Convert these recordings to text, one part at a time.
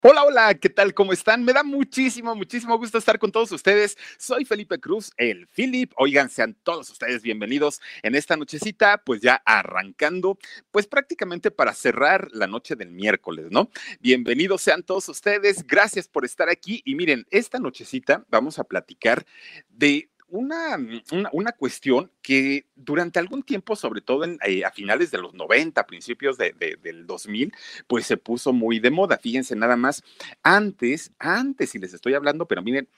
Hola, hola, ¿qué tal? ¿Cómo están? Me da muchísimo, muchísimo gusto estar con todos ustedes. Soy Felipe Cruz, el Philip. Oigan, sean todos ustedes bienvenidos en esta nochecita, pues ya arrancando, pues prácticamente para cerrar la noche del miércoles, ¿no? Bienvenidos sean todos ustedes, gracias por estar aquí. Y miren, esta nochecita vamos a platicar de una, mm, una, una, cuestión que durante algún tiempo, sobre todo en, eh, a finales de los 90, principios de, de, del 2000, pues se puso muy de moda. Fíjense nada más, antes, antes, y les estoy hablando, pero miren,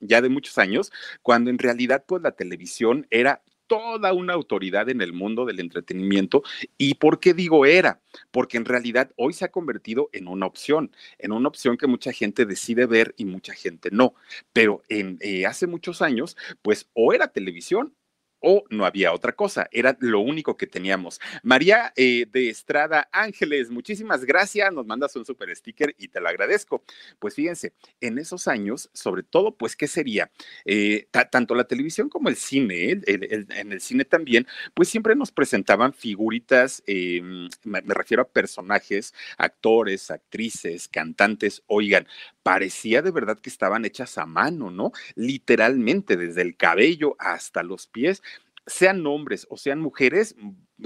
ya de muchos años, cuando en realidad pues la televisión era toda una autoridad en el mundo del entretenimiento. ¿Y por qué digo era? Porque en realidad hoy se ha convertido en una opción, en una opción que mucha gente decide ver y mucha gente no. Pero en, eh, hace muchos años, pues o era televisión o no había otra cosa, era lo único que teníamos. María eh, de Estrada Ángeles, muchísimas gracias, nos mandas un super sticker y te lo agradezco. Pues fíjense, en esos años, sobre todo, pues, ¿qué sería? Eh, tanto la televisión como el cine, en el cine también, pues siempre nos presentaban figuritas, eh, me, me refiero a personajes, actores, actrices, cantantes, oigan, parecía de verdad que estaban hechas a mano, ¿no? Literalmente, desde el cabello hasta los pies, sean hombres o sean mujeres,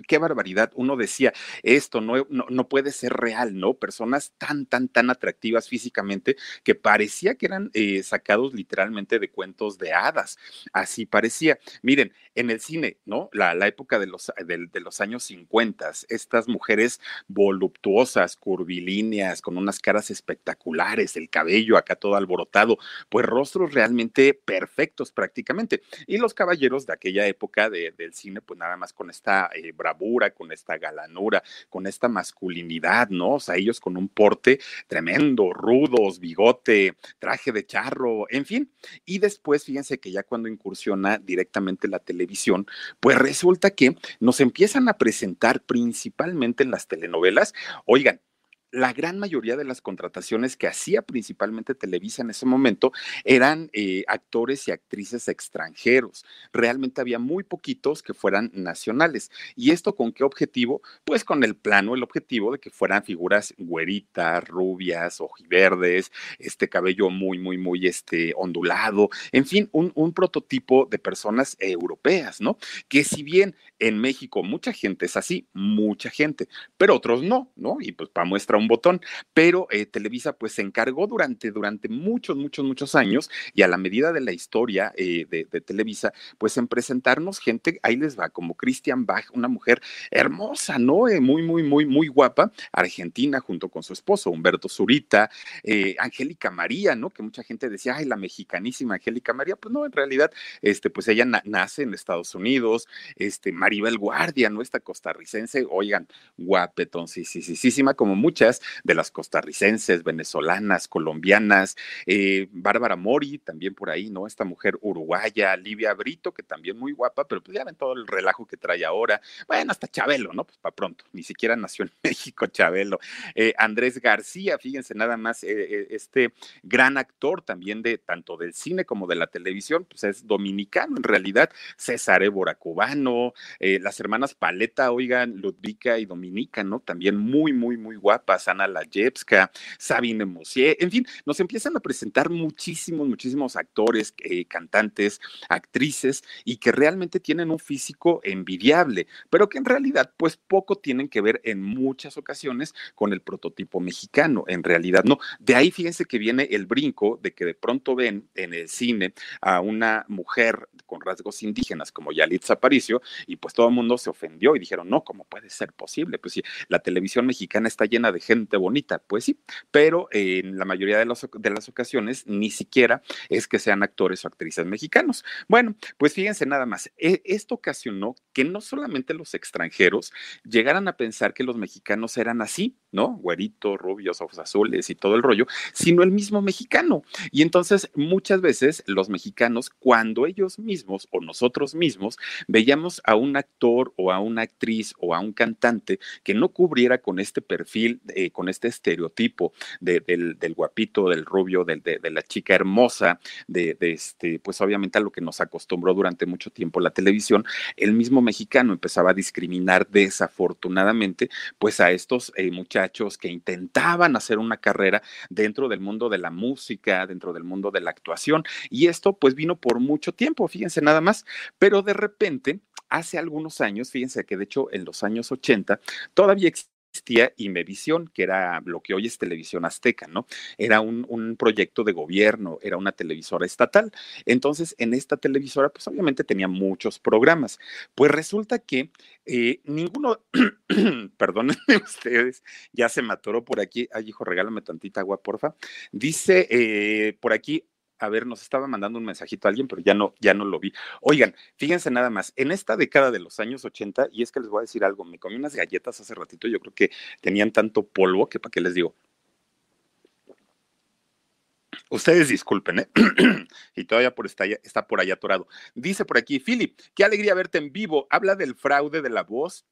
qué barbaridad. Uno decía, esto no, no, no, puede ser real, ¿no? Personas tan, tan, tan atractivas físicamente que parecía que eran eh, sacados literalmente de cuentos de hadas. Así parecía. Miren, en el cine, ¿no? La, la época de los, de, los años 50, estas mujeres voluptuosas, curvilíneas, con unas caras espectaculares, el cabello acá todo alborotado, pues rostros realmente perfectos prácticamente. Y los caballeros de aquella época de, del cine, pues nada más con esta eh, bravura, con esta galanura, con esta masculinidad, ¿no? O sea, ellos con un porte tremendo, rudos, bigote, traje de charro, en fin. Y después, fíjense que ya cuando incursiona directamente la televisión, pues resulta que nos empiezan a presentar principalmente en las telenovelas, oigan, la gran mayoría de las contrataciones que hacía principalmente Televisa en ese momento eran eh, actores y actrices extranjeros. Realmente había muy poquitos que fueran nacionales. ¿Y esto con qué objetivo? Pues con el plano, el objetivo de que fueran figuras güeritas, rubias, ojiverdes, este cabello muy, muy, muy este, ondulado, en fin, un, un prototipo de personas europeas, ¿no? Que si bien en México mucha gente es así, mucha gente, pero otros no, ¿no? Y pues para muestra un botón, pero eh, Televisa pues se encargó durante, durante muchos, muchos, muchos años y a la medida de la historia eh, de, Televisa, pues en presentarnos gente, ahí les va, como Christian Bach, una mujer hermosa, ¿no? Eh, muy, muy, muy, muy guapa, argentina junto con su esposo, Humberto Zurita, Angélica María, ¿no? Que mucha gente decía, ay, la mexicanísima Angélica María, pues no, en realidad, este, pues ella na nace en Estados Unidos, este, Maribel Guardia, ¿no? Esta costarricense, oigan, guapetón, sí, sí, sí, sí, sí, como muchas de las costarricenses, venezolanas, colombianas, eh, Bárbara Mori, también por ahí, ¿no? Esta mujer uruguaya, Livia Brito, que también muy guapa, pero pues ya ven todo el relajo que trae ahora. Bueno, hasta Chabelo, ¿no? Pues para pronto, ni siquiera nació en México Chabelo. Eh, Andrés García, fíjense nada más, eh, este gran actor también de tanto del cine como de la televisión, pues es dominicano en realidad, César Évora cubano, las hermanas Paleta, oigan, Ludvika y Dominica, ¿no? También muy, muy, muy guapas Popa, Sana Layevska, Sabine Mosier, en fin, nos empiezan a presentar muchísimos, muchísimos actores, eh, cantantes, actrices y que realmente tienen un físico envidiable, pero que en realidad pues poco tienen que ver en muchas ocasiones con el prototipo mexicano, en realidad no. De ahí fíjense que viene el brinco de que de pronto ven en el cine a una mujer con rasgos indígenas como Yalitza Aparicio y pues todo el mundo se ofendió y dijeron, no, ¿cómo puede ser posible? Pues sí, la televisión mexicana está llena de gente bonita, pues sí, pero en la mayoría de, de las ocasiones ni siquiera es que sean actores o actrices mexicanos. Bueno, pues fíjense nada más, e, esto ocasionó que no solamente los extranjeros llegaran a pensar que los mexicanos eran así, ¿no? Güeritos, rubios, ojos azules y todo el rollo, sino el mismo mexicano. Y entonces muchas veces los mexicanos, cuando ellos mismos o nosotros mismos veíamos a un actor o a una actriz o a un cantante que no cubriera con este perfil, eh, con este estereotipo del, guapito, del rubio, de, la chica hermosa, de, este, pues obviamente a lo que nos acostumbró durante mucho tiempo la televisión, el mismo mexicano empezaba a discriminar desafortunadamente pues a estos eh, muchachos que intentaban hacer una carrera dentro del mundo de la música, dentro del mundo de la actuación. Y esto pues vino por mucho tiempo, fíjense nada más, pero de repente, hace algunos años, fíjense que de hecho en los años 80 todavía existía Imevisión, que era lo que hoy es Televisión Azteca, ¿no? Era un, proyecto de gobierno, era una televisora estatal. Entonces, en esta televisora, pues obviamente tenía muchos programas. Pues resulta que eh, ninguno, perdónenme ustedes, ya se me por aquí. Ay, hijo, regálame tantita agua, porfa. Dice eh, por aquí, a ver, nos estaba mandando un mensajito a alguien, pero ya no, ya no lo vi. Oigan, fíjense nada más, en esta década de los años 80, y es que les voy a decir algo, me comí unas galletas hace ratito, yo creo que tenían tanto polvo que para qué les digo. Ustedes disculpen, ¿eh? y todavía por está, por allá atorado. Dice por aquí, Philip, qué alegría verte en vivo. Habla del fraude de la voz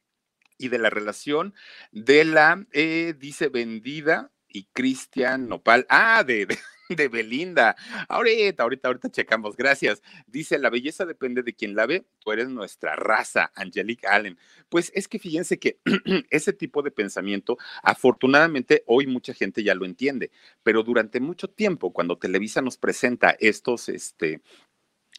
y de la relación de la, eh, dice, vendida y Cristian Nopal. Ah, de, de Belinda. Ahorita, ahorita, ahorita checamos. Gracias. Dice, la belleza depende de quien la ve. Tú eres nuestra raza, Angelique Allen. Pues es que fíjense que ese tipo de pensamiento, afortunadamente, hoy mucha gente ya lo entiende, pero durante mucho tiempo, cuando Televisa nos presenta estos, este,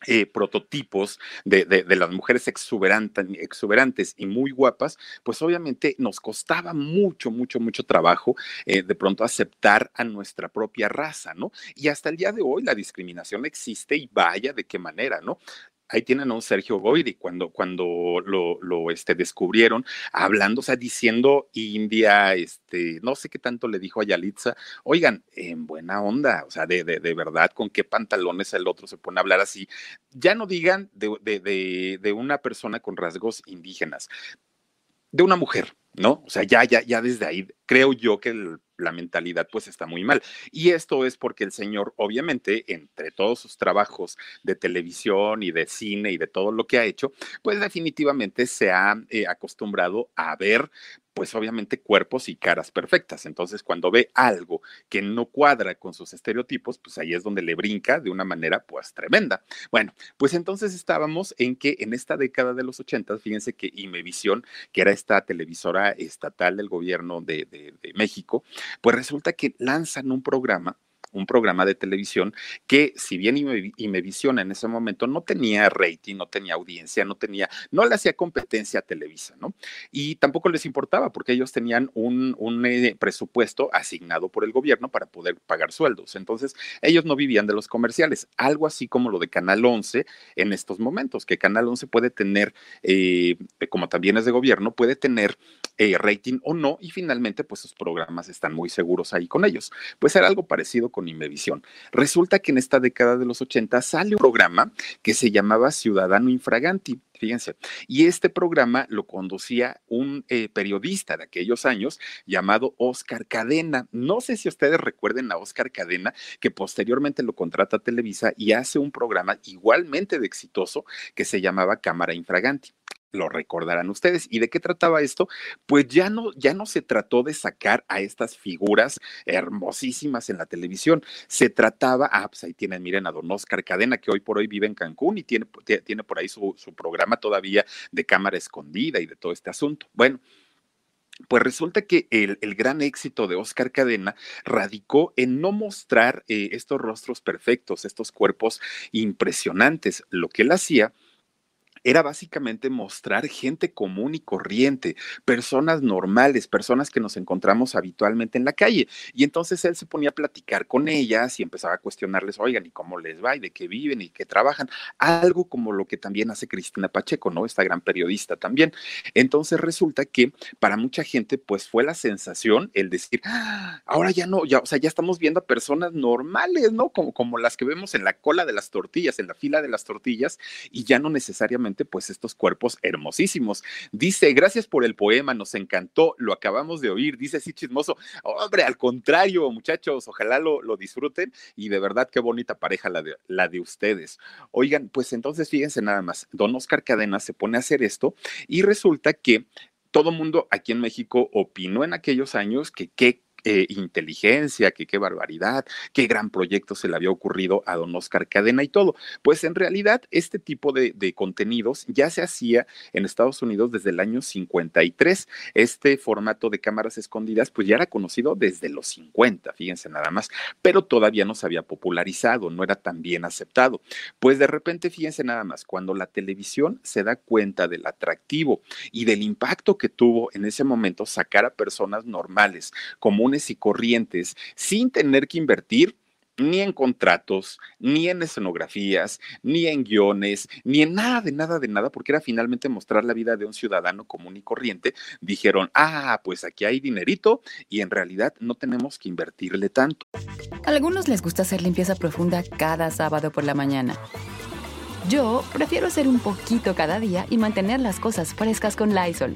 eh, prototipos de, de, las mujeres exuberantes, y muy guapas, pues obviamente nos costaba mucho, mucho, mucho trabajo eh, de pronto aceptar a nuestra propia raza, ¿no? Y hasta el día de hoy la discriminación existe y vaya de qué manera, ¿no? Ahí tienen a un Sergio Goyri cuando, cuando lo, lo este, descubrieron, hablando, o sea, diciendo India, este, no sé qué tanto le dijo a Yalitza, oigan, en buena onda, o sea, de, de, de verdad, con qué pantalones el otro se pone a hablar así. Ya no digan de, de, de una persona con rasgos indígenas, de una mujer, ¿no? O sea, ya, ya, ya desde ahí creo yo que el la mentalidad pues está muy mal. Y esto es porque el señor, obviamente, entre todos sus trabajos de televisión y de cine y de todo lo que ha hecho, pues definitivamente se ha eh, acostumbrado a ver pues obviamente cuerpos y caras perfectas. Entonces, cuando ve algo que no cuadra con sus estereotipos, pues ahí es donde le brinca de una manera pues tremenda. Bueno, pues entonces estábamos en que en esta década de los 80, fíjense que Imevisión, que era esta televisora estatal del gobierno de, de México, pues resulta que lanzan un programa un programa de televisión que si bien Imevisión en ese momento no tenía rating, no tenía audiencia, no tenía, no le hacía competencia a Televisa, ¿no? Y tampoco les importaba porque ellos tenían un, un eh, presupuesto asignado por el gobierno para poder pagar sueldos. Entonces, ellos no vivían de los comerciales, algo así como lo de Canal 11 en estos momentos, que Canal 11 puede tener, eh, como también es de gobierno, puede tener eh, rating o no, y finalmente, pues sus programas están muy seguros ahí con ellos. Pues era algo parecido con Imevisión. Resulta que en esta década de los 80 sale un programa que se llamaba Ciudadano Infraganti fíjense. Y este programa lo conducía un eh, periodista de aquellos años llamado Oscar Cadena. No sé si ustedes recuerden a Oscar Cadena, que posteriormente lo contrata a Televisa y hace un programa igualmente de exitoso que se llamaba Cámara Infraganti lo recordarán ustedes. ¿Y de qué trataba esto? Pues ya no, ya no se trató de sacar a estas figuras hermosísimas en la televisión. Se trataba, ah, pues ahí tienen, miren a don Oscar Cadena, que hoy por hoy vive en Cancún y tiene, tiene por ahí su, programa todavía de cámara escondida y de todo este asunto. Bueno, Pues resulta que el, el, gran éxito de Oscar Cadena radicó en no mostrar eh, estos rostros perfectos, estos cuerpos impresionantes. Lo que él hacía era básicamente mostrar gente común y corriente, personas normales, personas que nos encontramos habitualmente en la calle. Y entonces él se ponía a platicar con ellas y empezaba a cuestionarles, oigan, ¿y cómo les va? ¿Y de qué viven? ¿Y qué trabajan? Algo como lo que también hace Cristina Pacheco, ¿no? Esta gran periodista también. Entonces resulta que para mucha gente, pues fue la sensación el decir, ah, ahora ya no, ya, o sea, ya estamos viendo a personas normales, ¿no? Como, como las que vemos en la cola de las tortillas, en la fila de las tortillas, y ya no necesariamente pues estos cuerpos hermosísimos. Dice, gracias por el poema, nos encantó, lo acabamos de oír, dice así chismoso, hombre, al contrario, muchachos, ojalá lo, lo disfruten y de verdad qué bonita pareja la de, la de ustedes. Oigan, pues entonces fíjense nada más, don Oscar Cadena se pone a hacer esto y resulta que todo mundo aquí en México opinó en aquellos años que qué eh, inteligencia, qué barbaridad, qué gran proyecto se le había ocurrido a don Oscar Cadena y todo. Pues en realidad este tipo de, de contenidos ya se hacía en Estados Unidos desde el año 53. Este formato de cámaras escondidas pues ya era conocido desde los 50, fíjense nada más, pero todavía no se había popularizado, no era tan bien aceptado. Pues de repente, fíjense nada más, cuando la televisión se da cuenta del atractivo y del impacto que tuvo en ese momento sacar a personas normales, como y corrientes sin tener que invertir ni en contratos, ni en escenografías, ni en guiones, ni en nada de nada de nada, porque era finalmente mostrar la vida de un ciudadano común y corriente, dijeron, ah, pues aquí hay dinerito y en realidad no tenemos que invertirle tanto. A algunos les gusta hacer limpieza profunda cada sábado por la mañana. Yo prefiero hacer un poquito cada día y mantener las cosas frescas con Lysol.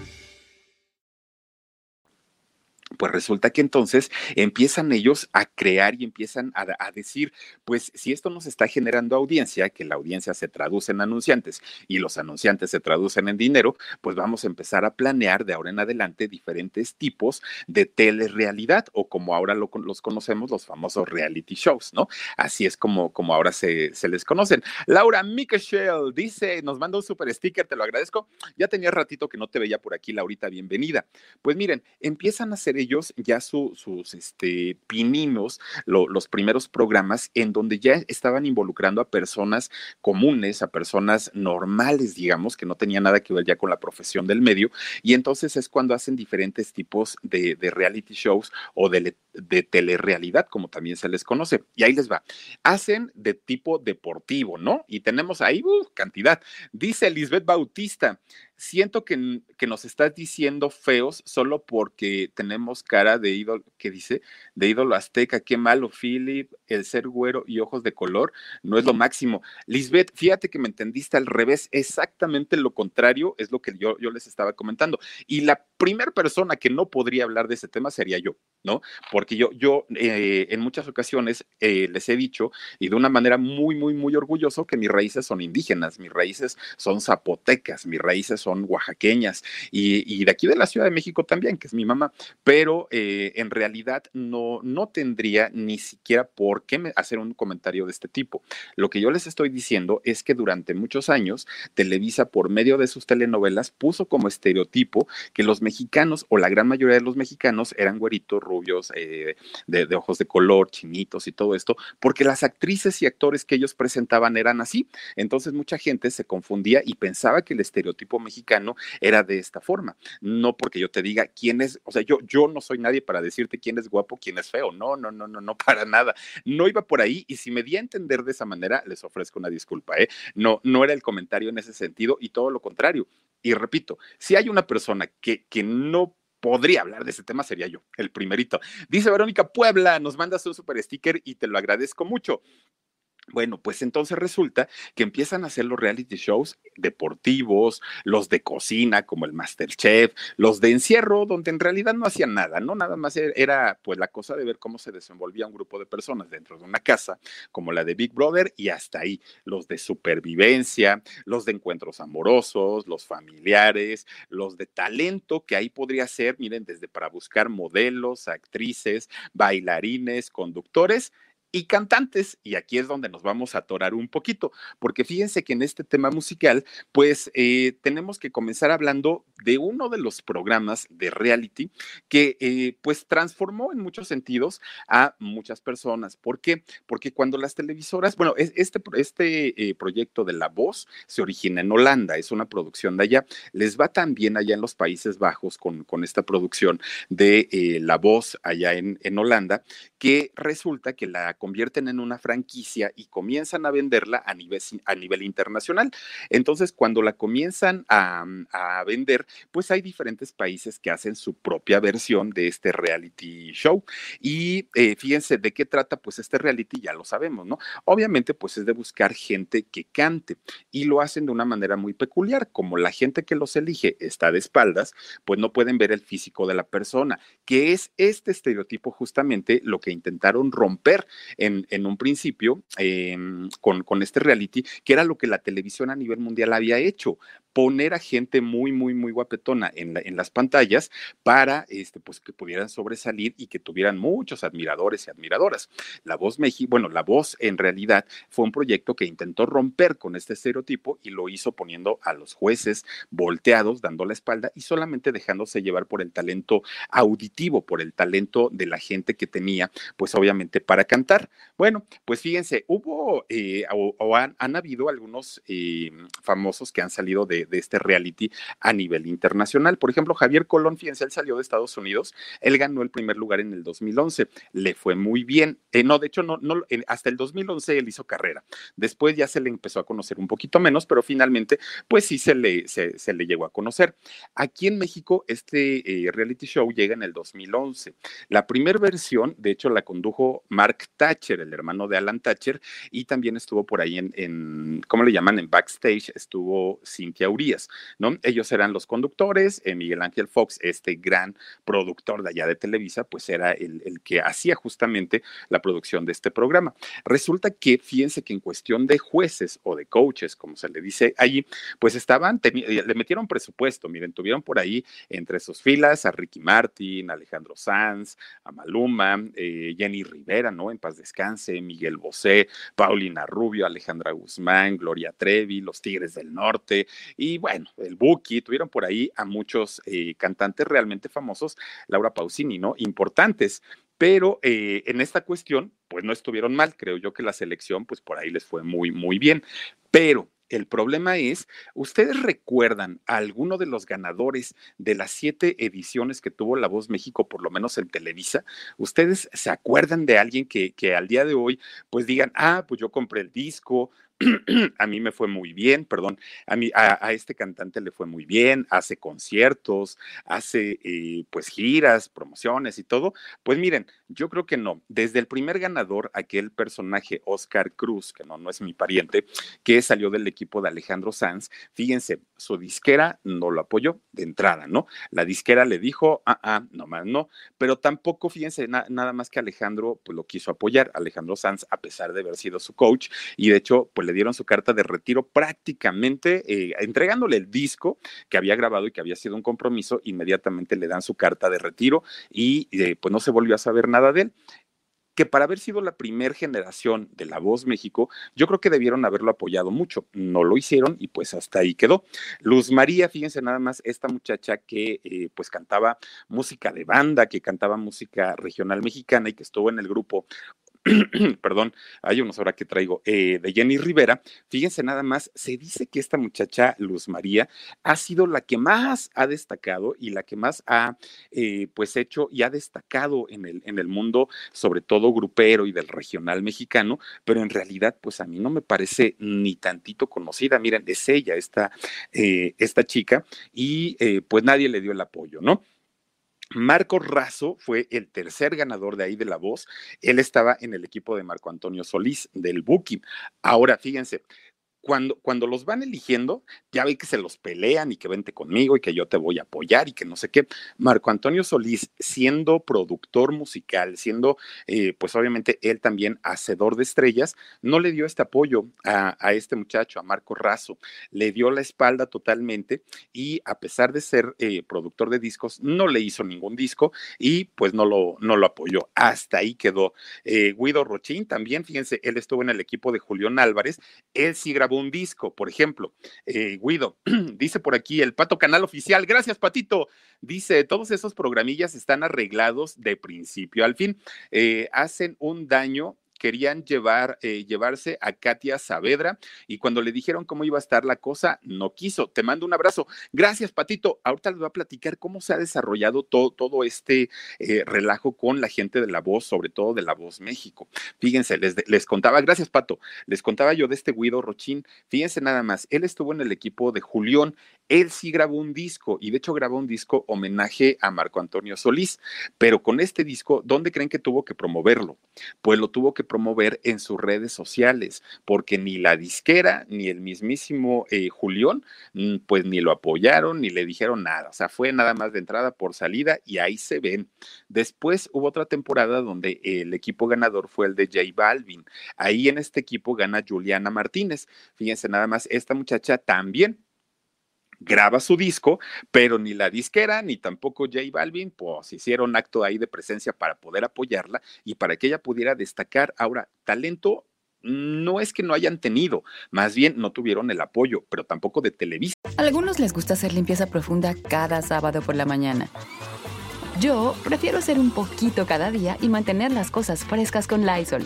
Pues resulta que entonces empiezan ellos a crear y empiezan a, decir, pues si esto nos está generando audiencia, que la audiencia se traduce en anunciantes y los anunciantes se traducen en dinero, pues vamos a empezar a planear de ahora en adelante diferentes tipos de telerrealidad o como ahora los conocemos, los famosos reality shows, ¿no? Así es como, como ahora se, se les conocen. Laura Mikeshel dice, nos manda un super sticker, te lo agradezco. Ya tenía ratito que no te veía por aquí, Laurita, bienvenida. Pues miren, empiezan a ser ellos ya sus este, pininos, los primeros programas en donde ya estaban involucrando a personas comunes, a personas normales, digamos, que no tenían nada que ver ya con la profesión del medio, y entonces es cuando hacen diferentes tipos de, reality shows o de, de telerrealidad, como también se les conoce. Y ahí les va. Hacen de tipo deportivo, ¿no? Y tenemos ahí uh, cantidad. Dice Lisbeth Bautista, siento que, que, nos estás diciendo feos solo porque tenemos cara de ídolo, ¿qué dice? De ídolo azteca, qué malo, Philip, el ser güero y ojos de color, no es lo máximo. Lisbeth, fíjate que me entendiste al revés, exactamente lo contrario es lo que yo, yo les estaba comentando. Y la primera persona que no podría hablar de ese tema sería yo, ¿no? Porque yo, yo eh, en muchas ocasiones eh, les he dicho, y de una manera muy, muy, muy orgulloso, que mis raíces son indígenas, mis raíces son zapotecas, mis raíces son oaxaqueñas y, de aquí de la Ciudad de México también, que es mi mamá, pero eh, en realidad no, no tendría ni siquiera por qué hacer un comentario de este tipo. Lo que yo les estoy diciendo es que durante muchos años Televisa, por medio de sus telenovelas, puso como estereotipo que los mexicanos o la gran mayoría de los mexicanos eran güeritos, rubios, eh, de, ojos de color, chinitos y todo esto, porque las actrices y actores que ellos presentaban eran así. Entonces mucha gente se confundía y pensaba que el estereotipo mexicano era de esta forma. No porque yo te diga quién es, o sea, yo, yo no soy nadie para decirte quién es guapo, quién es feo. No, no, no, no, no, para nada. No iba por ahí y si me di a entender de esa manera, les ofrezco una disculpa, ¿eh? No, no era el comentario en ese sentido y todo lo contrario. Y repito, si hay una persona que, que no podría hablar de ese tema sería yo, el primerito. Dice Verónica Puebla, nos mandas un super sticker y te lo agradezco mucho. Bueno, pues entonces resulta que empiezan a hacer los reality shows deportivos, los de cocina como el Masterchef, los de encierro donde en realidad no hacían nada, ¿no? Nada más e-, era pues la cosa de ver cómo se desenvolvía un grupo de personas dentro de una casa como la de Big Brother y hasta ahí los de supervivencia, los de encuentros amorosos, los familiares, los de talento que ahí podría ser, miren, desde para buscar modelos, actrices, bailarines, conductores y cantantes. Y aquí es donde nos vamos a atorar un poquito, porque fíjense que en este tema musical, pues eh, tenemos que comenzar hablando de uno de los programas de reality que eh, pues transformó en muchos sentidos a muchas personas. ¿Por qué? Porque cuando las televisoras, bueno, este, este eh, proyecto de La Voz se origina en Holanda, es una producción de allá, les va también allá en los Países Bajos con, con esta producción de La Voz allá en, en Holanda, que resulta que la convierten en una franquicia y comienzan a venderla a nivel, a nivel internacional. Entonces, cuando la comienzan a, a vender, pues hay diferentes países que hacen su propia versión de este reality show. Y eh, fíjense de qué trata, pues este reality ya lo sabemos, ¿no? Obviamente, pues es de buscar gente que cante y lo hacen de una manera muy peculiar. Como la gente que los elige está de espaldas, pues no pueden ver el físico de la persona, que es este estereotipo justamente lo que intentaron romper en, un principio em, con, con este reality, que era lo que la televisión a nivel mundial había hecho poner a gente muy, muy, muy guapetona en, en, las pantallas para este, pues, que pudieran sobresalir y que tuvieran muchos admiradores y admiradoras. La Voz México, bueno, La Voz en realidad fue un proyecto que intentó romper con este estereotipo y lo hizo poniendo a los jueces volteados, dando la espalda y solamente dejándose llevar por el talento auditivo, por el talento de la gente que tenía, pues obviamente para cantar. Bueno, pues fíjense, hubo eh, o, han, habido algunos eh, famosos que han salido de este reality a nivel internacional. Por ejemplo, Javier Colón, fíjense, él salió de Estados Unidos, él ganó el primer lugar en el 2011, le fue muy bien. Eh, no, de hecho, no, hasta el 2011 él hizo carrera. Después ya se le empezó a conocer un poquito menos, pero finalmente, pues sí se le, se, le llegó a conocer. Aquí en México, este reality show llega en el 2011. La primera versión, de hecho, la condujo Mark Thatcher, el hermano de Alan Thatcher, y también estuvo por ahí en, ¿cómo le llaman? En backstage, estuvo Cynthia ¿no? Ellos eran los conductores, eh, Miguel Ángel Fox, este gran productor de allá de Televisa, pues era el, que hacía justamente la producción de este programa. Resulta que, fíjense que en cuestión de jueces o de coaches, como se le dice allí, pues estaban, eh, le metieron presupuesto, miren, tuvieron por ahí entre sus filas a Ricky Martin, Alejandro Sanz, a Maluma, eh, Jenny Rivera, ¿no? En descanse, Miguel Bosé, Paulina Rubio, Alejandra Guzmán, Gloria Trevi, los Tigres del Norte, y bueno, el Buki, tuvieron por ahí a muchos eh, cantantes realmente famosos, Laura Pausini, ¿no? Importantes. Pero eh, en esta cuestión, pues no estuvieron mal. Creo yo que la selección, pues por ahí les fue muy, muy bien. Pero el problema es, ¿ustedes recuerdan a alguno de los ganadores de las siete ediciones que tuvo La Voz México, por lo menos en Televisa? ¿Ustedes se acuerdan de alguien que, que al día de hoy, pues digan, ah, pues yo compré el disco, a mí me fue muy bien, perdón, a, mí, a, este cantante le fue muy bien, hace conciertos, hace eh, pues giras, promociones y todo. Pues miren, yo creo que no. Desde el primer ganador, aquel personaje Oscar Cruz, que no, no es mi pariente, que salió del equipo de Alejandro Sanz, fíjense, su disquera no lo apoyó de entrada, ¿no? La disquera le dijo, ah, ah, nomás no, pero tampoco, fíjense, nada más que Alejandro pues lo quiso apoyar, Alejandro Sanz, a pesar de haber sido su coach, y de hecho, pues le dieron su carta de retiro prácticamente eh, entregándole el disco que había grabado y que había sido un compromiso, inmediatamente le dan su carta de retiro y eh, pues no se volvió a saber nada de él que para haber sido la primera generación de La Voz México, yo creo que debieron haberlo apoyado mucho. No lo hicieron y pues hasta ahí quedó. Luz María, fíjense nada más, esta muchacha que eh, pues cantaba música de banda, que cantaba música regional mexicana y que estuvo en el grupo perdón, hay unos ahora que traigo, eh, de Jenny Rivera, fíjense nada más, se dice que esta muchacha Luz María ha sido la que más ha destacado y la que más ha eh, pues hecho y ha destacado en el, en el mundo, sobre todo grupero y del regional mexicano, pero en realidad pues a mí no me parece ni tantito conocida, miren, es ella, esta, eh, esta chica, y pues nadie le dio el apoyo, ¿no? Marco Razo fue el tercer ganador de ahí de la voz. Él estaba en el equipo de Marco Antonio Solís, del Buki. Ahora, fíjense, cuando, cuando los van eligiendo, ya ve que se los pelean y que vente conmigo y que yo te voy a apoyar y que no sé qué. Marco Antonio Solís, siendo productor musical, siendo, eh, pues obviamente él también hacedor de estrellas, no le dio este apoyo a, este muchacho, a Marco Razo. Le dio la espalda totalmente y a pesar de ser eh, productor de discos, no le hizo ningún disco y pues no lo, no lo apoyó. Hasta ahí quedó. Eh, Guido Rochín también, fíjense, él estuvo en el equipo de Julián Álvarez. Él sí grabó un disco, por ejemplo. Eh, Guido, dice por aquí el Pato Canal Oficial, gracias Patito. Dice, todos esos programillas están arreglados de principio al fin. Eh, hacen un daño querían llevar, eh, llevarse a Katia Saavedra y cuando le dijeron cómo iba a estar la cosa, no quiso. Te mando un abrazo. Gracias, Patito. Ahorita les voy a platicar cómo se ha desarrollado todo, todo este eh, relajo con la gente de La Voz, sobre todo de La Voz México. Fíjense, les, les contaba, gracias, Pato, les contaba yo de este Guido Rochín. Fíjense nada más, él estuvo en el equipo de Julián, él sí grabó un disco y de hecho grabó un disco homenaje a Marco Antonio Solís, pero con este disco, ¿dónde creen que tuvo que promoverlo? Pues lo tuvo que promover en sus redes sociales, porque ni la disquera ni el mismísimo eh, Julián, mm, pues ni lo apoyaron ni le dijeron nada. O sea, fue nada más de entrada por salida y ahí se ven. Después hubo otra temporada donde el equipo ganador fue el de J Balvin. Ahí en este equipo gana Juliana Martínez. Fíjense nada más, esta muchacha también graba su disco, pero ni la disquera ni tampoco J Balvin, pues hicieron acto ahí de presencia para poder apoyarla y para que ella pudiera destacar. Ahora, talento no es que no hayan tenido, más bien no tuvieron el apoyo, pero tampoco de Televisa. A algunos les gusta hacer limpieza profunda cada sábado por la mañana. Yo prefiero hacer un poquito cada día y mantener las cosas frescas con Lysol.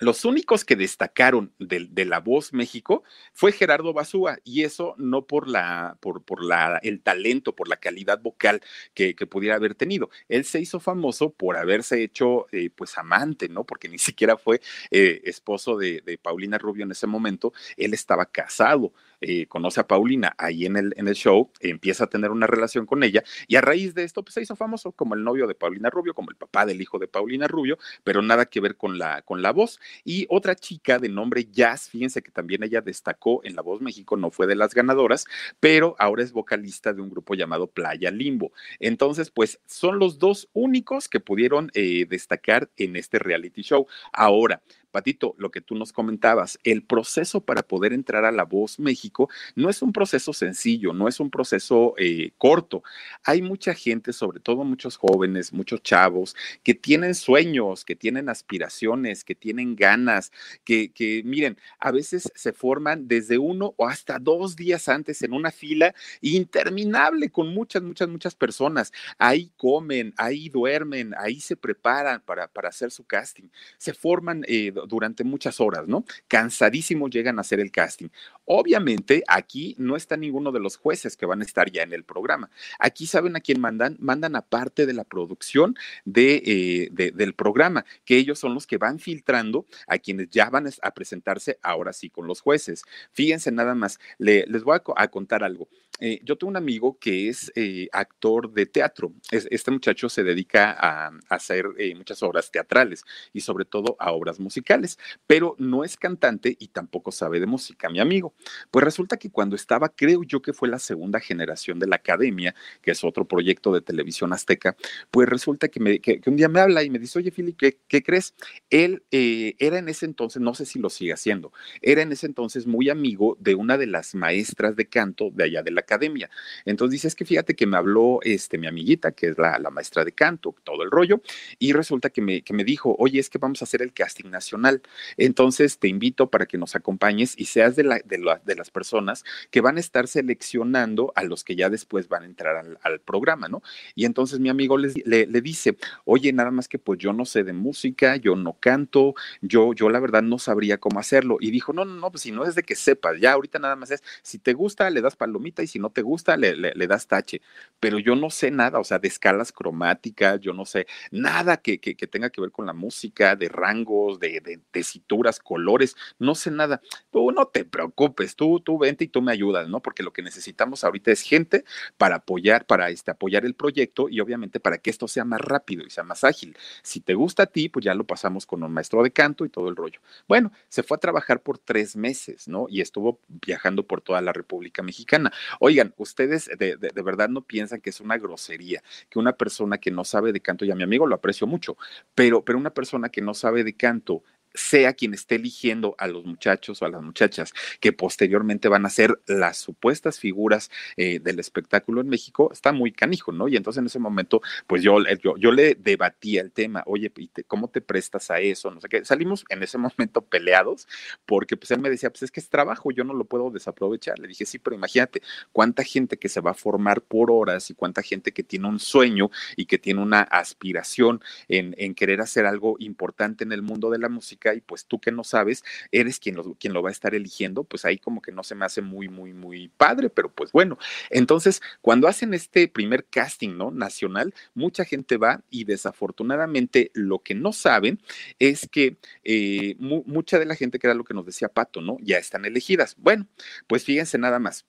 Los únicos que destacaron de, de, La Voz México fue Gerardo Basúa, y eso no por, la, por, por la, el talento, por la calidad vocal que, que, pudiera haber tenido. Él se hizo famoso por haberse hecho eh, pues amante, ¿no? Porque ni siquiera fue eh, esposo de, de, Paulina Rubio en ese momento, él estaba casado. Eh, conoce a Paulina ahí en el, en el show, empieza a tener una relación con ella y a raíz de esto pues se hizo famoso como el novio de Paulina Rubio, como el papá del hijo de Paulina Rubio, pero nada que ver con la, con la voz. Y otra chica de nombre Jazz, fíjense que también ella destacó en La Voz México, no fue de las ganadoras, pero ahora es vocalista de un grupo llamado Playa Limbo. Entonces, pues son los dos únicos que pudieron eh, destacar en este reality show. Ahora, Patito, lo que tú nos comentabas, el proceso para poder entrar a La Voz México no es un proceso sencillo, no es un proceso eh, corto. Hay mucha gente, sobre todo muchos jóvenes, muchos chavos, que tienen sueños, que tienen aspiraciones, que tienen ganas, que, miren, a veces se forman desde uno o hasta dos días antes en una fila interminable con muchas, muchas, muchas personas. Ahí comen, ahí duermen, ahí se preparan para, para hacer su casting. Se forman eh, durante muchas horas, ¿no? Cansadísimos llegan a hacer el casting. Obviamente, aquí no está ninguno de los jueces que van a estar ya en el programa. Aquí saben a quién mandan, mandan a parte de la producción de, eh, de, del programa, que ellos son los que van filtrando a quienes ya van a presentarse ahora sí con los jueces. Fíjense nada más, le, les voy a contar algo. Eh, yo tengo un amigo que es eh, actor de teatro. Es, este muchacho se dedica a, a hacer eh, muchas obras teatrales y sobre todo a obras musicales, pero no es cantante y tampoco sabe de música, mi amigo. Pues resulta que cuando estaba, creo yo que fue la segunda generación de la academia, que es otro proyecto de televisión azteca, pues resulta que, un día me habla y me dice, oye, Philip, ¿qué, qué crees? Él era en ese entonces, no sé si lo sigue haciendo, era en ese entonces muy amigo de una de las maestras de canto de allá de la academia. Entonces dice, es que fíjate que me habló este, mi amiguita, que es la, maestra de canto, todo el rollo, y resulta que me, que me dijo, oye, es que vamos a hacer el casting nacional. Entonces te invito para que nos acompañes y seas de, la, de, las personas que van a estar seleccionando a los que ya después van a entrar al, programa, ¿no? Y entonces mi amigo le, le, dice, oye, nada más que pues yo no sé de música, yo no canto, yo, yo la verdad no sabría cómo hacerlo. Y dijo, no, no, no, pues si no es de que sepas, ya ahorita nada más es, si te gusta, le das palomita y si no te gusta, le, le, das tache. Pero yo no sé nada, o sea, de escalas cromáticas, yo no sé nada que, que, tenga que ver con la música, de rangos, de, de tesituras, colores, no sé nada. Tú no te preocupes, tú, tú vente y tú me ayudas, ¿no? Porque lo que necesitamos ahorita es gente para apoyar, para este, apoyar el proyecto y obviamente para que esto sea más rápido y sea más ágil. Si te gusta a ti, pues ya lo pasamos con un maestro de canto y todo el rollo. Bueno, se fue a trabajar por tres meses, ¿no? Y estuvo viajando por toda la República Mexicana. Oigan, ustedes de, de verdad no piensan que es una grosería que una persona que no sabe de canto, y a mi amigo lo aprecio mucho, pero, pero una persona que no sabe de canto sea quien esté eligiendo a los muchachos o a las muchachas que posteriormente van a ser las supuestas figuras eh, del espectáculo en México, está muy canijo, ¿no? Y entonces en ese momento, pues yo, yo, yo le debatía el tema, oye, ¿cómo te prestas a eso? No sé qué. Salimos en ese momento peleados porque pues él me decía, pues es que es trabajo, yo no lo puedo desaprovechar. Le dije, sí, pero imagínate cuánta gente que se va a formar por horas y cuánta gente que tiene un sueño y que tiene una aspiración en querer hacer algo importante en el mundo de la música y pues tú que no sabes, eres quien lo, quien lo va a estar eligiendo, pues ahí como que no se me hace muy, muy, muy padre, pero pues bueno. Entonces, cuando hacen este primer casting, ¿no? Nacional, mucha gente va y desafortunadamente lo que no saben es que eh, mucha de la gente, que era lo que nos decía Pato, ¿no? Ya están elegidas. Bueno, pues fíjense nada más.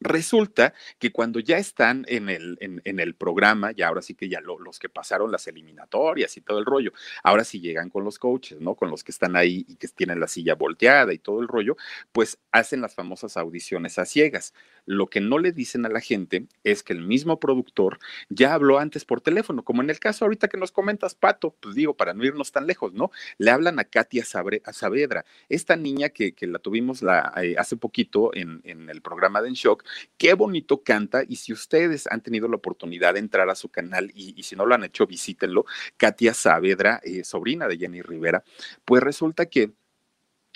Resulta que cuando ya están en el, en, el programa, ya ahora sí que ya los que pasaron las eliminatorias y todo el rollo, ahora sí llegan con los coaches, ¿no? Con los que están ahí y que tienen la silla volteada y todo el rollo, pues hacen las famosas audiciones a ciegas. Lo que no le dicen a la gente es que el mismo productor ya habló antes por teléfono, como en el caso ahorita que nos comentas, Pato, pues digo, para no irnos tan lejos, ¿no? Le hablan a Katia Saavedra, esta niña que, que la tuvimos la, eh, hace poquito en, en el programa de En Shock, Qué bonito canta y si ustedes han tenido la oportunidad de entrar a su canal y, si no lo han hecho, visítenlo. Katia Saavedra, eh, sobrina de Jenny Rivera, pues resulta que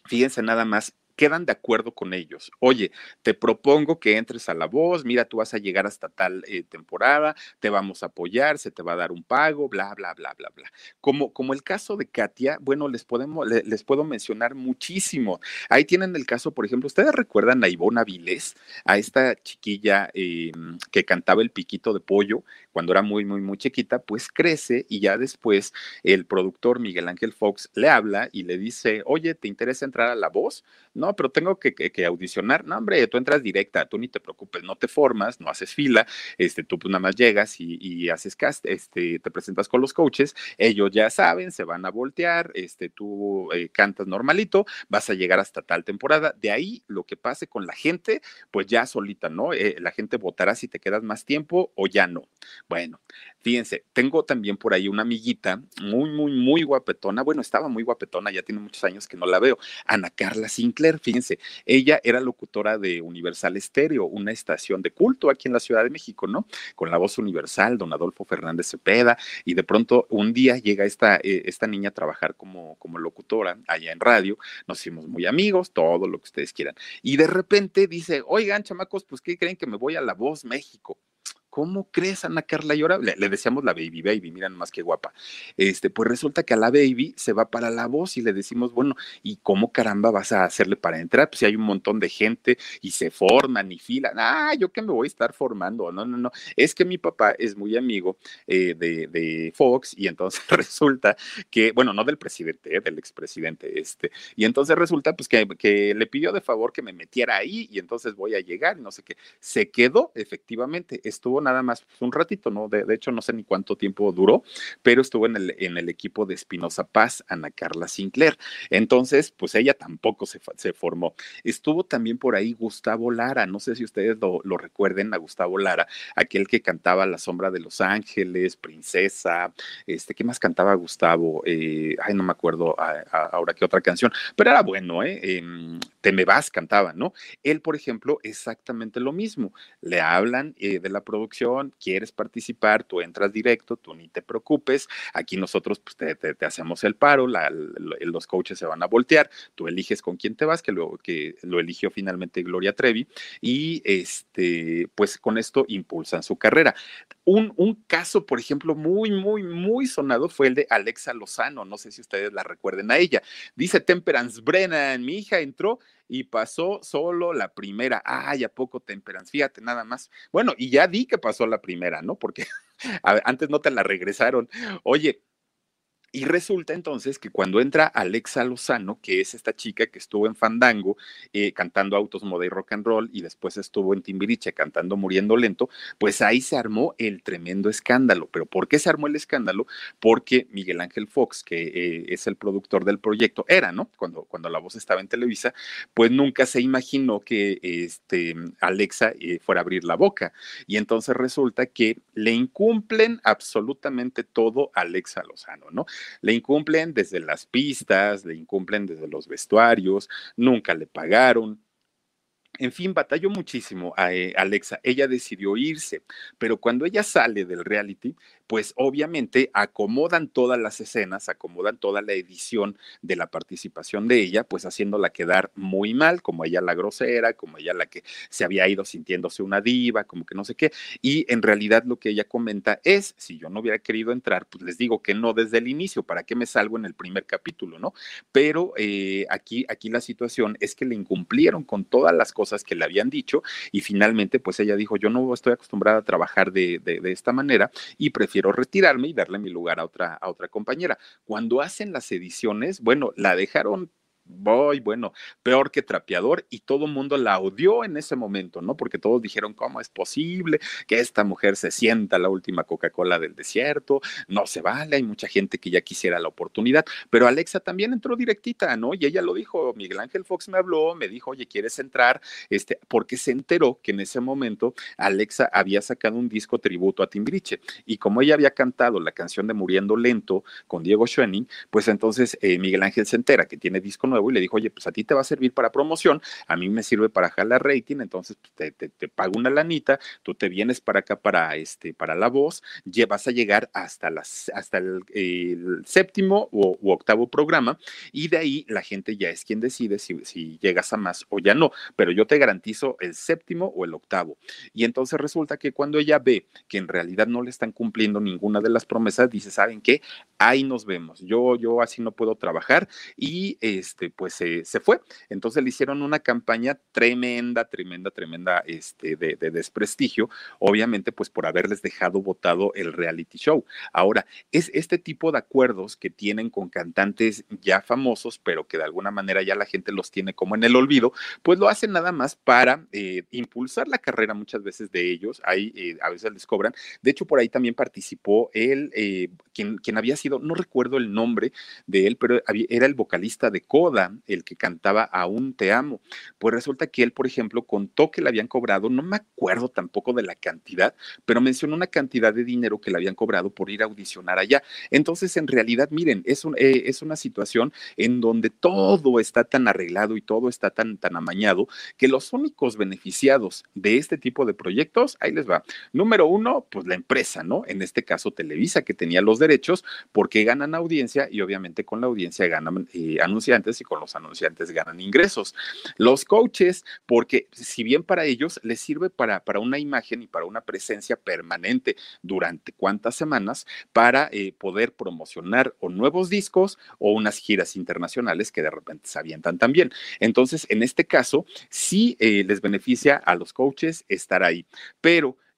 Fíjense nada más, quedan de acuerdo con ellos. Oye, te propongo que entres a la voz, mira, tú vas a llegar hasta tal eh, temporada, te vamos a apoyar, se te va a dar un pago, bla, bla, bla, bla, bla. Como, como el caso de Katia, bueno, les, podemos, les, puedo mencionar muchísimo. Ahí tienen el caso, por ejemplo, ¿ustedes recuerdan a Ivona Viles, a esta chiquilla em, que cantaba el piquito de pollo cuando era muy, muy, muy chiquita? Pues crece y ya después el productor Miguel Ángel Fox le habla y le dice, oye, ¿te interesa entrar a la voz? No, pero tengo que, audicionar. No, hombre, tú entras directa, tú ni te preocupes, no te formas, no haces fila, este, tú pues nada más llegas y, haces cast, este, te presentas con los coaches, ellos ya saben, se van a voltear, este, tú eh, cantas normalito, vas a llegar hasta tal temporada. De ahí lo que pase con la gente, pues ya solita, ¿no? Eh, la gente votará si te quedas más tiempo o ya no. Bueno, fíjense, tengo también por ahí una amiguita muy, muy, muy guapetona. Bueno, estaba muy guapetona, ya tiene muchos años que no la veo. Ana Carla Sinclair fíjense, ella era locutora de Universal Estéreo, una estación de culto aquí en la Ciudad de México, ¿no? Con la voz universal, don Adolfo Fernández Cepeda, y de pronto un día llega esta, eh, esta niña a trabajar como, como locutora allá en radio, nos hicimos muy amigos, todo lo que ustedes quieran, y de repente dice, oigan, chamacos, pues, ¿qué creen que me voy a La Voz México? ¿Cómo crees, Ana Carla? Y ahora le, decíamos la baby baby, miran más que guapa. Este, pues resulta que a la baby se va para la voz y le decimos, bueno, ¿y cómo caramba vas a hacerle para entrar? Pues si hay un montón de gente y se forman y filan. Ah, yo que me voy a estar formando. No, no, no. Es que mi papá es muy amigo eh, de, Fox y entonces resulta que, bueno, no del presidente, eh, del expresidente, este. Y entonces resulta pues que, que le pidió de favor que me metiera ahí y entonces voy a llegar, no sé qué. Se quedó, efectivamente, estuvo nada más pues, un ratito, ¿no? De, hecho, no sé ni cuánto tiempo duró, pero estuvo en el, en el equipo de Espinosa Paz, Ana Carla Sinclair. Entonces, pues ella tampoco se, se formó. Estuvo también por ahí Gustavo Lara, no sé si ustedes lo, recuerden a Gustavo Lara, aquel que cantaba La sombra de los ángeles, Princesa, este, ¿qué más cantaba Gustavo? Eh, ay, no me acuerdo ahora qué otra canción, pero era bueno, ¿eh? Em, Te me vas cantaba, ¿no? Él, por ejemplo, exactamente lo mismo. Le hablan eh, de la producción, quieres participar, tú entras directo, tú ni te preocupes, aquí nosotros pues, te, hacemos el paro, los coaches se van a voltear, tú eliges con quién te vas, que lo, que lo eligió finalmente Gloria Trevi, y este, pues con esto impulsan su carrera. Un, un, caso, por ejemplo, muy, muy, muy sonado fue el de Alexa Lozano. No sé si ustedes la recuerden a ella. Dice Temperance Brennan, mi hija entró y pasó solo la primera. Ay, ¿a poco Temperance? Fíjate nada más. Bueno, y ya di que pasó la primera, ¿no? Porque antes no te la regresaron. Oye, y resulta entonces que cuando entra Alexa Lozano, que es esta chica que estuvo en Fandango eh, cantando Autos Moda y Rock and Roll y después estuvo en Timbiriche cantando Muriendo Lento, pues ahí se armó el tremendo escándalo. ¿Pero por qué se armó el escándalo? Porque Miguel Ángel Fox, que eh, es el productor del proyecto, era, ¿no? Cuando, cuando la voz estaba en Televisa, pues nunca se imaginó que este, Alexa eh, fuera a abrir la boca. Y entonces resulta que le incumplen absolutamente todo a Alexa Lozano, ¿no? Le incumplen desde las pistas, le incumplen desde los vestuarios, nunca le pagaron, en fin, batalló muchísimo a eh, Alexa. Ella decidió irse, pero cuando ella sale del reality, pues obviamente acomodan todas las escenas, acomodan toda la edición de la participación de ella, pues haciéndola quedar muy mal, como ella la grosera, como ella la que se había ido sintiéndose una diva, como que no sé qué. Y en realidad lo que ella comenta es, si yo no hubiera querido entrar, pues les digo que no desde el inicio, ¿para qué me salgo en el primer capítulo, no? Pero eh, aquí, aquí la situación es que le incumplieron con todas las cosas que le habían dicho y finalmente pues ella dijo, yo no estoy acostumbrada a trabajar de, de, de esta manera y prefiero retirarme y darle mi lugar a otra, a otra compañera. Cuando hacen las ediciones, bueno, la dejaron voy, bueno, peor que trapeador y todo el mundo la odió en ese momento, ¿no? Porque todos dijeron, ¿cómo es posible que esta mujer se sienta la última Coca-Cola del desierto? No se vale, hay mucha gente que ya quisiera la oportunidad, pero Alexa también entró directita, ¿no? Y ella lo dijo, Miguel Ángel Fox me habló, me dijo, oye, ¿quieres entrar? Este, porque se enteró que en ese momento Alexa había sacado un disco tributo a Timbiriche y como ella había cantado la canción de Muriendo Lento con Diego Schoening, pues entonces eh, Miguel Ángel se entera que tiene disco nuevo y le dijo, oye, pues a ti te va a servir para promoción, a mí me sirve para jalar rating, entonces pues, te, te, pago una lanita, tú te vienes para acá para, este, para la voz, vas a llegar hasta, las, hasta el, séptimo o, u octavo programa y de ahí la gente ya es quien decide si, si llegas a más o ya no, pero yo te garantizo el séptimo o el octavo. Y entonces resulta que cuando ella ve que en realidad no le están cumpliendo ninguna de las promesas, dice, ¿saben qué? Ahí nos vemos. Yo, yo así no puedo trabajar y este este, pues se fue. Entonces le hicieron una campaña tremenda, tremenda, tremenda este, de, desprestigio, obviamente pues por haberles dejado votado el reality show. Ahora, es este tipo de acuerdos que tienen con cantantes ya famosos, pero que de alguna manera ya la gente los tiene como en el olvido, pues lo hacen nada más para eh, impulsar la carrera muchas veces de ellos. Ahí eh, a veces les cobran. De hecho, por ahí también participó él, eh, quien, quien había sido, no recuerdo el nombre de él, pero era el vocalista de Coda el que cantaba Aún te amo. Pues resulta que él, por ejemplo, contó que le habían cobrado, no me acuerdo tampoco de la cantidad, pero mencionó una cantidad de dinero que le habían cobrado por ir a audicionar allá. Entonces, en realidad, miren, es, un, eh, es una situación en donde todo está tan arreglado y todo está tan, tan amañado que los únicos beneficiados de este tipo de proyectos, ahí les va. Número uno, pues la empresa, ¿no? En este caso, Televisa, que tenía los derechos, porque ganan audiencia y obviamente con la audiencia ganan eh, anunciantes con los anunciantes ganan ingresos. Los coaches, porque si bien para ellos les sirve para, para una imagen y para una presencia permanente durante cuántas semanas para eh, poder promocionar o nuevos discos o unas giras internacionales que de repente se avientan también. Entonces, en este caso, sí eh, les beneficia a los coaches estar ahí, pero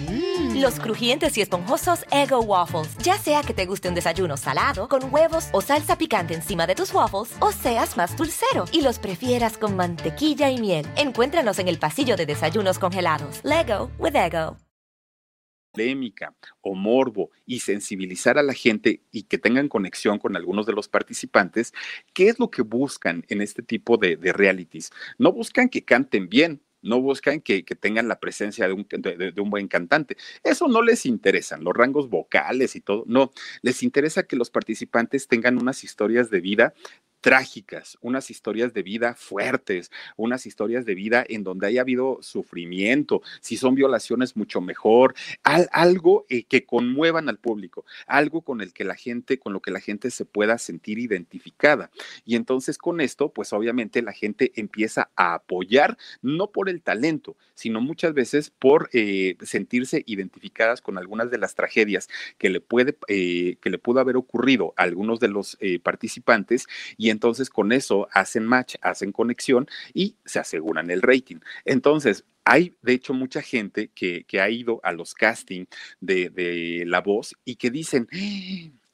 Mm. Los crujientes y esponjosos Ego Waffles. Ya sea que te guste un desayuno salado, con huevos o salsa picante encima de tus waffles, o seas más dulcero y los prefieras con mantequilla y miel. Encuéntranos en el pasillo de desayunos congelados. Lego with Ego polémica o morbo y sensibilizar a la gente y que tengan conexión con algunos de los participantes, ¿qué es lo que buscan en este tipo de, de realities? No buscan que canten bien, no buscan que, tengan la presencia de un, buen cantante. Eso no les interesa, los rangos vocales y todo, no, les interesa que los participantes tengan unas historias de vida trágicas, unas historias de vida fuertes, unas historias de vida en donde haya habido sufrimiento, si son violaciones mucho mejor, algo eh, que conmuevan al público, algo con el que la gente, con lo que la gente se pueda sentir identificada. Y entonces con esto, pues obviamente la gente empieza a apoyar, no por el talento, sino muchas veces por eh, sentirse identificadas con algunas de las tragedias que le puede, eh, que le pudo haber ocurrido a algunos de los participantes y entonces con eso hacen match, hacen conexión y se aseguran el rating. Entonces, hay, de hecho, mucha gente que, ha ido a los castings de, de La Voz y que dicen,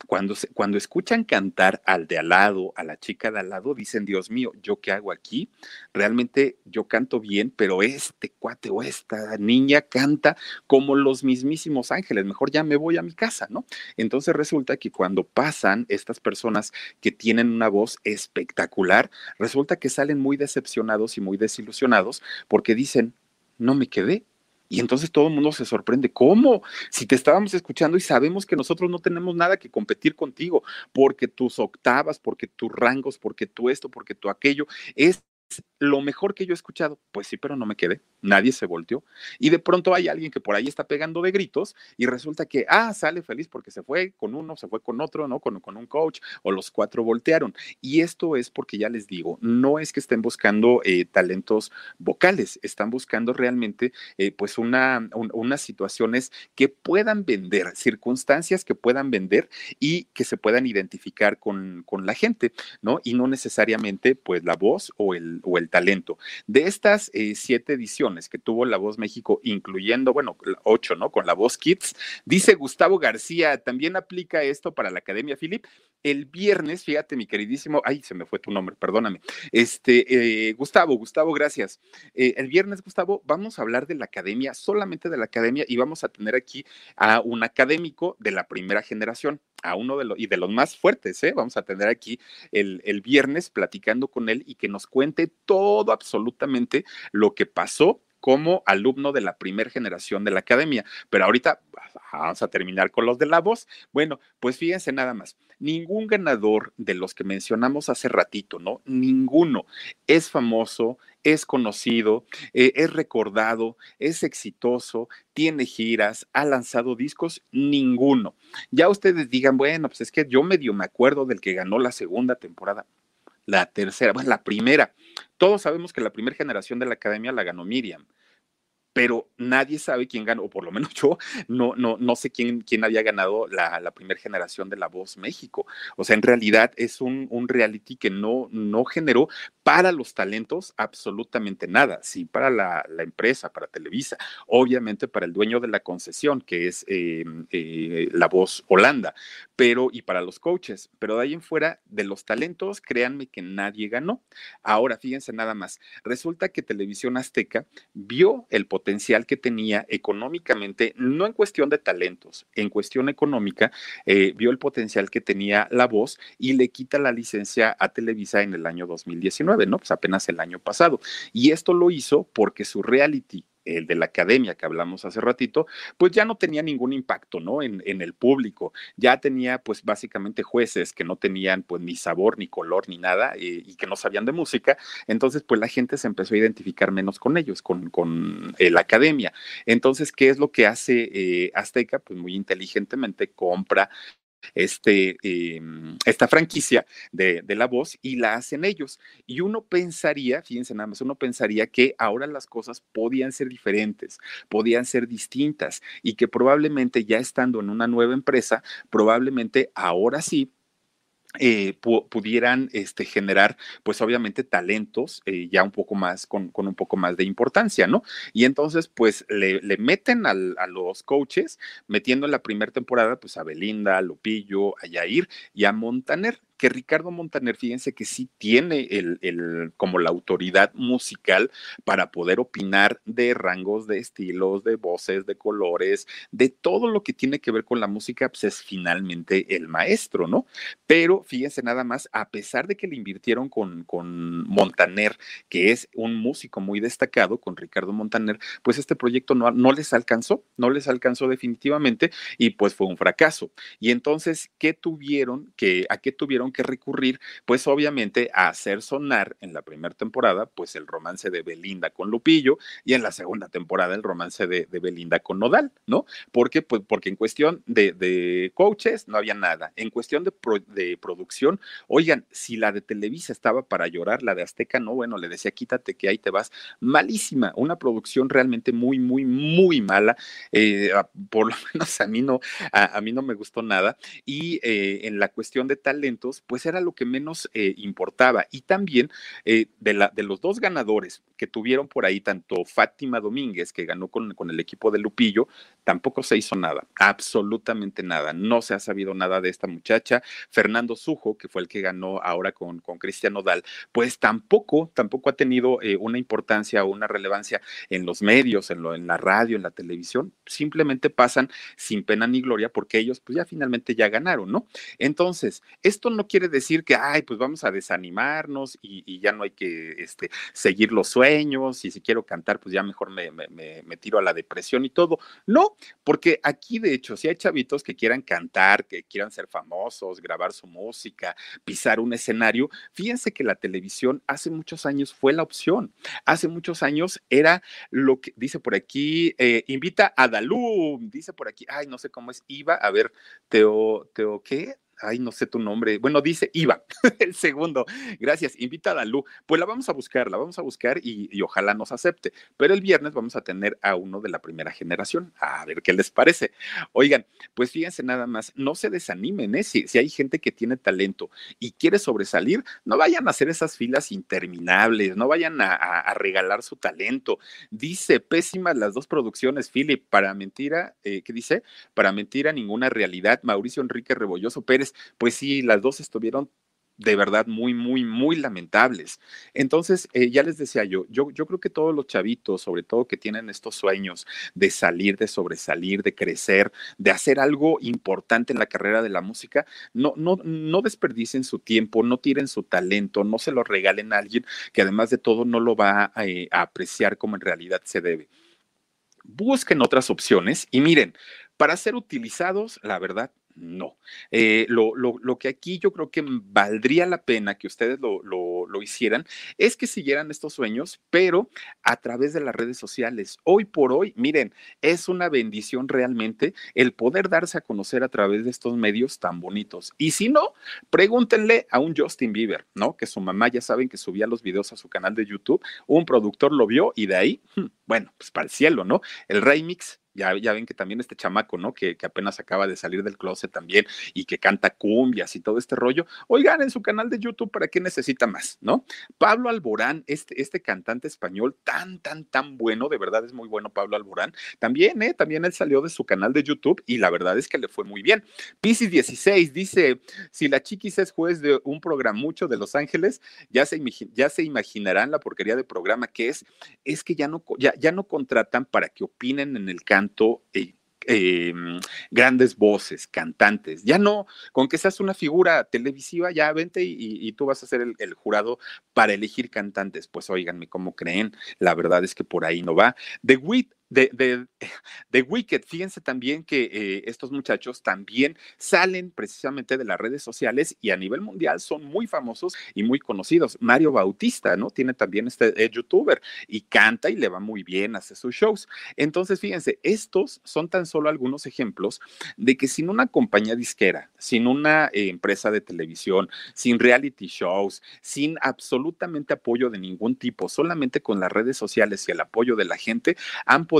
cuando, cuando escuchan cantar al de al lado, a la chica de al lado, dicen, Dios mío, ¿yo qué hago aquí? Realmente yo canto bien, pero este cuate o esta niña canta como los mismísimos ángeles, mejor ya me voy a mi casa, ¿no? Entonces resulta que cuando pasan estas personas que tienen una voz espectacular, resulta que salen muy decepcionados y muy desilusionados porque dicen, no me quedé, y entonces todo el mundo se sorprende, ¿cómo? Si te estábamos escuchando y sabemos que nosotros no tenemos nada que competir contigo, porque tus octavas, porque tus rangos, porque tú esto, porque tú aquello, es lo mejor que yo he escuchado. Pues sí, pero no me quedé. Nadie se volteó. Y de pronto hay alguien que por ahí está pegando de gritos y resulta que, ah, sale feliz porque se fue con uno, se fue con otro, ¿no? Con, con un coach o los cuatro voltearon. Y esto es porque ya les digo, no es que estén buscando eh, talentos vocales, están buscando realmente eh, pues una, unas situaciones que puedan vender, circunstancias que puedan vender y que se puedan identificar con, con la gente, ¿no? Y no necesariamente pues la voz o el o el talento. De estas eh, siete ediciones que tuvo La Voz México, incluyendo, bueno, ocho, ¿no? Con La Voz Kids, dice Gustavo García, también aplica esto para la Academia Philip. El viernes, fíjate, mi queridísimo, ay, se me fue tu nombre, perdóname. Este, eh, Gustavo, Gustavo, gracias. Eh, el viernes, Gustavo, vamos a hablar de la academia, solamente de la academia, y vamos a tener aquí a un académico de la primera generación a uno de los y de los más fuertes, ¿eh? Vamos a tener aquí el, el, viernes platicando con él y que nos cuente todo absolutamente lo que pasó como alumno de la primera generación de la academia. Pero ahorita vamos a terminar con los de la voz. Bueno, pues fíjense nada más. Ningún ganador de los que mencionamos hace ratito, ¿no? Ninguno es famoso, es conocido, eh, es recordado, es exitoso, tiene giras, ha lanzado discos, ninguno. Ya ustedes digan, bueno, pues es que yo medio me acuerdo del que ganó la segunda temporada, la tercera, bueno, la primera. Todos sabemos que la primera generación de la academia la ganó Miriam pero nadie sabe quién ganó, o por lo menos yo no, no, no sé quién, quién había ganado la, la primera generación de La Voz México. O sea, en realidad es un, un, reality que no, no generó para los talentos absolutamente nada, sí para la, empresa, para Televisa, obviamente para el dueño de la concesión, que es eh, eh, La Voz Holanda, pero y para los coaches, pero de ahí en fuera, de los talentos, créanme que nadie ganó. Ahora, fíjense nada más, resulta que Televisión Azteca vio el potencial potencial que tenía económicamente, no en cuestión de talentos, en cuestión económica, eh, vio el potencial que tenía la voz y le quita la licencia a Televisa en el año 2019, ¿no? Pues apenas el año pasado. Y esto lo hizo porque su reality el de la academia que hablamos hace ratito, pues ya no tenía ningún impacto, ¿no? En, en, el público. Ya tenía, pues básicamente jueces que no tenían, pues ni sabor, ni color, ni nada, eh, y que no sabían de música. Entonces, pues la gente se empezó a identificar menos con ellos, con, con eh, la academia. Entonces, ¿qué es lo que hace eh, Azteca? Pues muy inteligentemente compra este, em, esta franquicia de, de, La Voz y la hacen ellos. Y uno pensaría, fíjense nada más, uno pensaría que ahora las cosas podían ser diferentes, podían ser distintas y que probablemente ya estando en una nueva empresa, probablemente ahora sí eh, pudieran este, generar, pues obviamente, talentos eh, ya un poco más, con, un poco más de importancia, ¿no? Y entonces, pues le, meten a los coaches, metiendo en la primera temporada, pues a Belinda, a Lupillo, a Yair y a Montaner que Ricardo Montaner, fíjense que sí tiene el, el, como la autoridad musical para poder opinar de rangos de estilos, de voces, de colores, de todo lo que tiene que ver con la música, pues es finalmente el maestro, ¿no? Pero fíjense nada más, a pesar de que le invirtieron con, con Montaner, que es un músico muy destacado, con Ricardo Montaner, pues este proyecto no, no les alcanzó, no les alcanzó definitivamente y pues fue un fracaso. Y entonces, ¿qué tuvieron que, a qué tuvieron que recurrir, pues obviamente a hacer sonar en la primera temporada, pues el romance de Belinda con Lupillo y en la segunda temporada el romance de, Belinda con Nodal, ¿no? Porque, pues, porque en cuestión de, de coaches no había nada. En cuestión de, de producción, oigan, si la de Televisa estaba para llorar, la de Azteca no, bueno, le decía quítate que ahí te vas. Malísima, una producción realmente muy, muy, muy mala. Eh, por lo menos a mí no, a, a mí no me gustó nada. Y eh, en la cuestión de talentos, pues era lo que menos eh, importaba. Y también eh, de, la, de los dos ganadores que tuvieron por ahí, tanto Fátima Domínguez, que ganó con, con el equipo de Lupillo, tampoco se hizo nada, absolutamente nada. No se ha sabido nada de esta muchacha. Fernando Sujo, que fue el que ganó ahora con, con Cristian Nodal, pues tampoco, tampoco ha tenido eh, una importancia o una relevancia en los medios, en, lo, en la radio, en la televisión. Simplemente pasan sin pena ni gloria porque ellos pues ya finalmente ya ganaron, ¿no? Entonces, esto no quiere decir que, ay, pues vamos a desanimarnos y, ya no hay que este, seguir los sueños y si quiero cantar, pues ya mejor me, me, me, tiro a la depresión y todo. No, porque aquí de hecho, si hay chavitos que quieran cantar, que quieran ser famosos, grabar su música, pisar un escenario, fíjense que la televisión hace muchos años fue la opción. Hace muchos años era lo que dice por aquí, eh, invita a Dalú, dice por aquí, ay, no sé cómo es, iba, a ver, Teo, Teo, ¿qué? Ay, no sé tu nombre, bueno, dice Iva, el segundo, gracias, invita a Dalú, pues la vamos a buscar, la vamos a buscar y, ojalá nos acepte, pero el viernes vamos a tener a uno de la primera generación, a ver qué les parece. Oigan, pues fíjense nada más, no se desanimen, ¿eh? si, hay gente que tiene talento y quiere sobresalir, no vayan a hacer esas filas interminables, no vayan a regalar su talento. Dice, pésimas las dos producciones, Philip, para mentira, eh, ¿qué dice? Para mentira, ninguna realidad, Mauricio Enrique Rebolloso Pérez, pues sí, las dos estuvieron de verdad muy, muy, muy lamentables. Entonces, eh, ya les decía yo, yo, yo creo que todos los chavitos, sobre todo que tienen estos sueños de salir, de sobresalir, de crecer, de hacer algo importante en la carrera de la música, no, no, no desperdicien su tiempo, no tiren su talento, no se lo regalen a alguien que además de todo no lo va a, eh, a apreciar como en realidad se debe. Busquen otras opciones y miren, para ser utilizados, la verdad, no. Eh, lo, lo, lo, que aquí yo creo que valdría la pena que ustedes lo, lo, hicieran es que siguieran estos sueños, pero a través de las redes sociales. Hoy por hoy, miren, es una bendición realmente el poder darse a conocer a través de estos medios tan bonitos. Y si no, pregúntenle a un Justin Bieber, ¿no? Que su mamá ya saben que subía los videos a su canal de YouTube, un productor lo vio y de ahí, hmm, bueno, pues para el cielo, ¿no? El remix ya, ven que también este chamaco, ¿no? Que, que, apenas acaba de salir del closet también y que canta cumbias y todo este rollo. Oigan, en su canal de YouTube, ¿para qué necesita más, no? Pablo Alborán, este, este cantante español tan, tan, tan bueno, de verdad es muy bueno Pablo Alborán. También, ¿eh? También él salió de su canal de YouTube y la verdad es que le fue muy bien. Piscis 16 dice, si la chiquis es juez de un programucho de Los Ángeles, ya se, ya se imaginarán la porquería de programa que es. Es que ya no, ya, ya no contratan para que opinen en el canal eh, eh, grandes voces, cantantes. Ya no, con que seas una figura televisiva, ya vente y, tú vas a ser el, jurado para elegir cantantes. Pues oíganme cómo creen, la verdad es que por ahí no va. The Wit de, de, de, Wicked. Fíjense también que eh, estos muchachos también salen precisamente de las redes sociales y a nivel mundial son muy famosos y muy conocidos. Mario Bautista, ¿no? Tiene también este eh, youtuber y canta y le va muy bien, hace sus shows. Entonces, fíjense, estos son tan solo algunos ejemplos de que sin una compañía disquera, sin una eh, empresa de televisión, sin reality shows, sin absolutamente apoyo de ningún tipo, solamente con las redes sociales y el apoyo de la gente, han podido,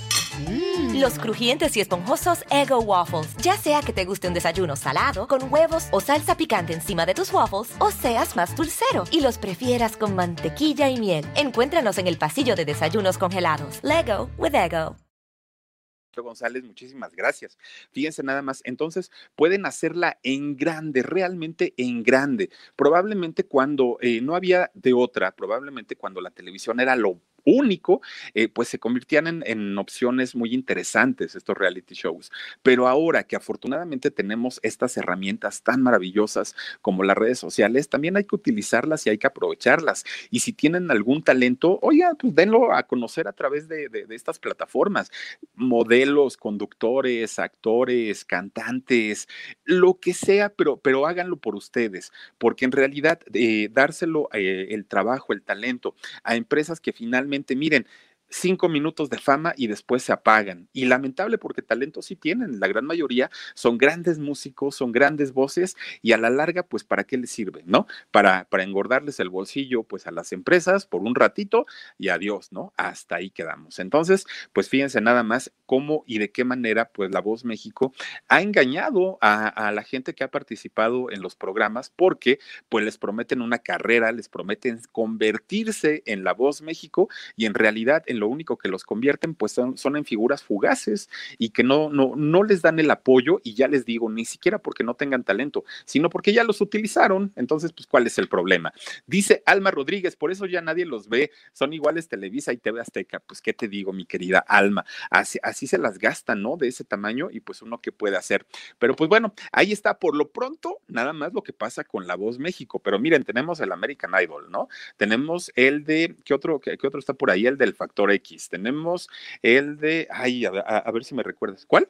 Los crujientes y esponjosos Ego Waffles. Ya sea que te guste un desayuno salado, con huevos o salsa picante encima de tus waffles, o seas más dulcero y los prefieras con mantequilla y miel. Encuéntranos en el pasillo de desayunos congelados. Lego with Ego. González, muchísimas gracias. Fíjense nada más, entonces pueden hacerla en grande, realmente en grande. Probablemente cuando eh, no había de otra, probablemente cuando la televisión era lo único, eh, pues se convirtían en, opciones muy interesantes estos reality shows. Pero ahora que afortunadamente tenemos estas herramientas tan maravillosas como las redes sociales, también hay que utilizarlas y hay que aprovecharlas. Y si tienen algún talento, oiga, pues denlo a conocer a través de, de, de estas plataformas. Modelos, conductores, actores, cantantes, lo que sea, pero, pero háganlo por ustedes, porque en realidad eh, dárselo eh, el trabajo, el talento a empresas que finalmente miren, cinco minutos de fama y después se apagan. Y lamentable porque talento sí tienen, la gran mayoría son grandes músicos, son grandes voces y a la larga, pues, ¿para qué les sirve, no? Para, para engordarles el bolsillo, pues, a las empresas por un ratito y adiós, ¿no? Hasta ahí quedamos. Entonces, pues, fíjense nada más cómo y de qué manera, pues, La Voz México ha engañado a, a la gente que ha participado en los programas porque, pues, les prometen una carrera, les prometen convertirse en La Voz México y en realidad en lo único que los convierten pues son, son, en figuras fugaces y que no, no, no les dan el apoyo y ya les digo, ni siquiera porque no tengan talento, sino porque ya los utilizaron. Entonces, pues, ¿cuál es el problema? Dice Alma Rodríguez, por eso ya nadie los ve, son iguales Televisa y TV Azteca. Pues, ¿qué te digo, mi querida Alma? Así, así se las gastan, ¿no? De ese tamaño y pues uno que puede hacer. Pero pues bueno, ahí está por lo pronto, nada más lo que pasa con La Voz México. Pero miren, tenemos el American Idol, ¿no? Tenemos el de, ¿qué otro, qué, qué otro está por ahí? El del Factor X. Tenemos el de, ay, a, a, a ver si me recuerdas, ¿cuál?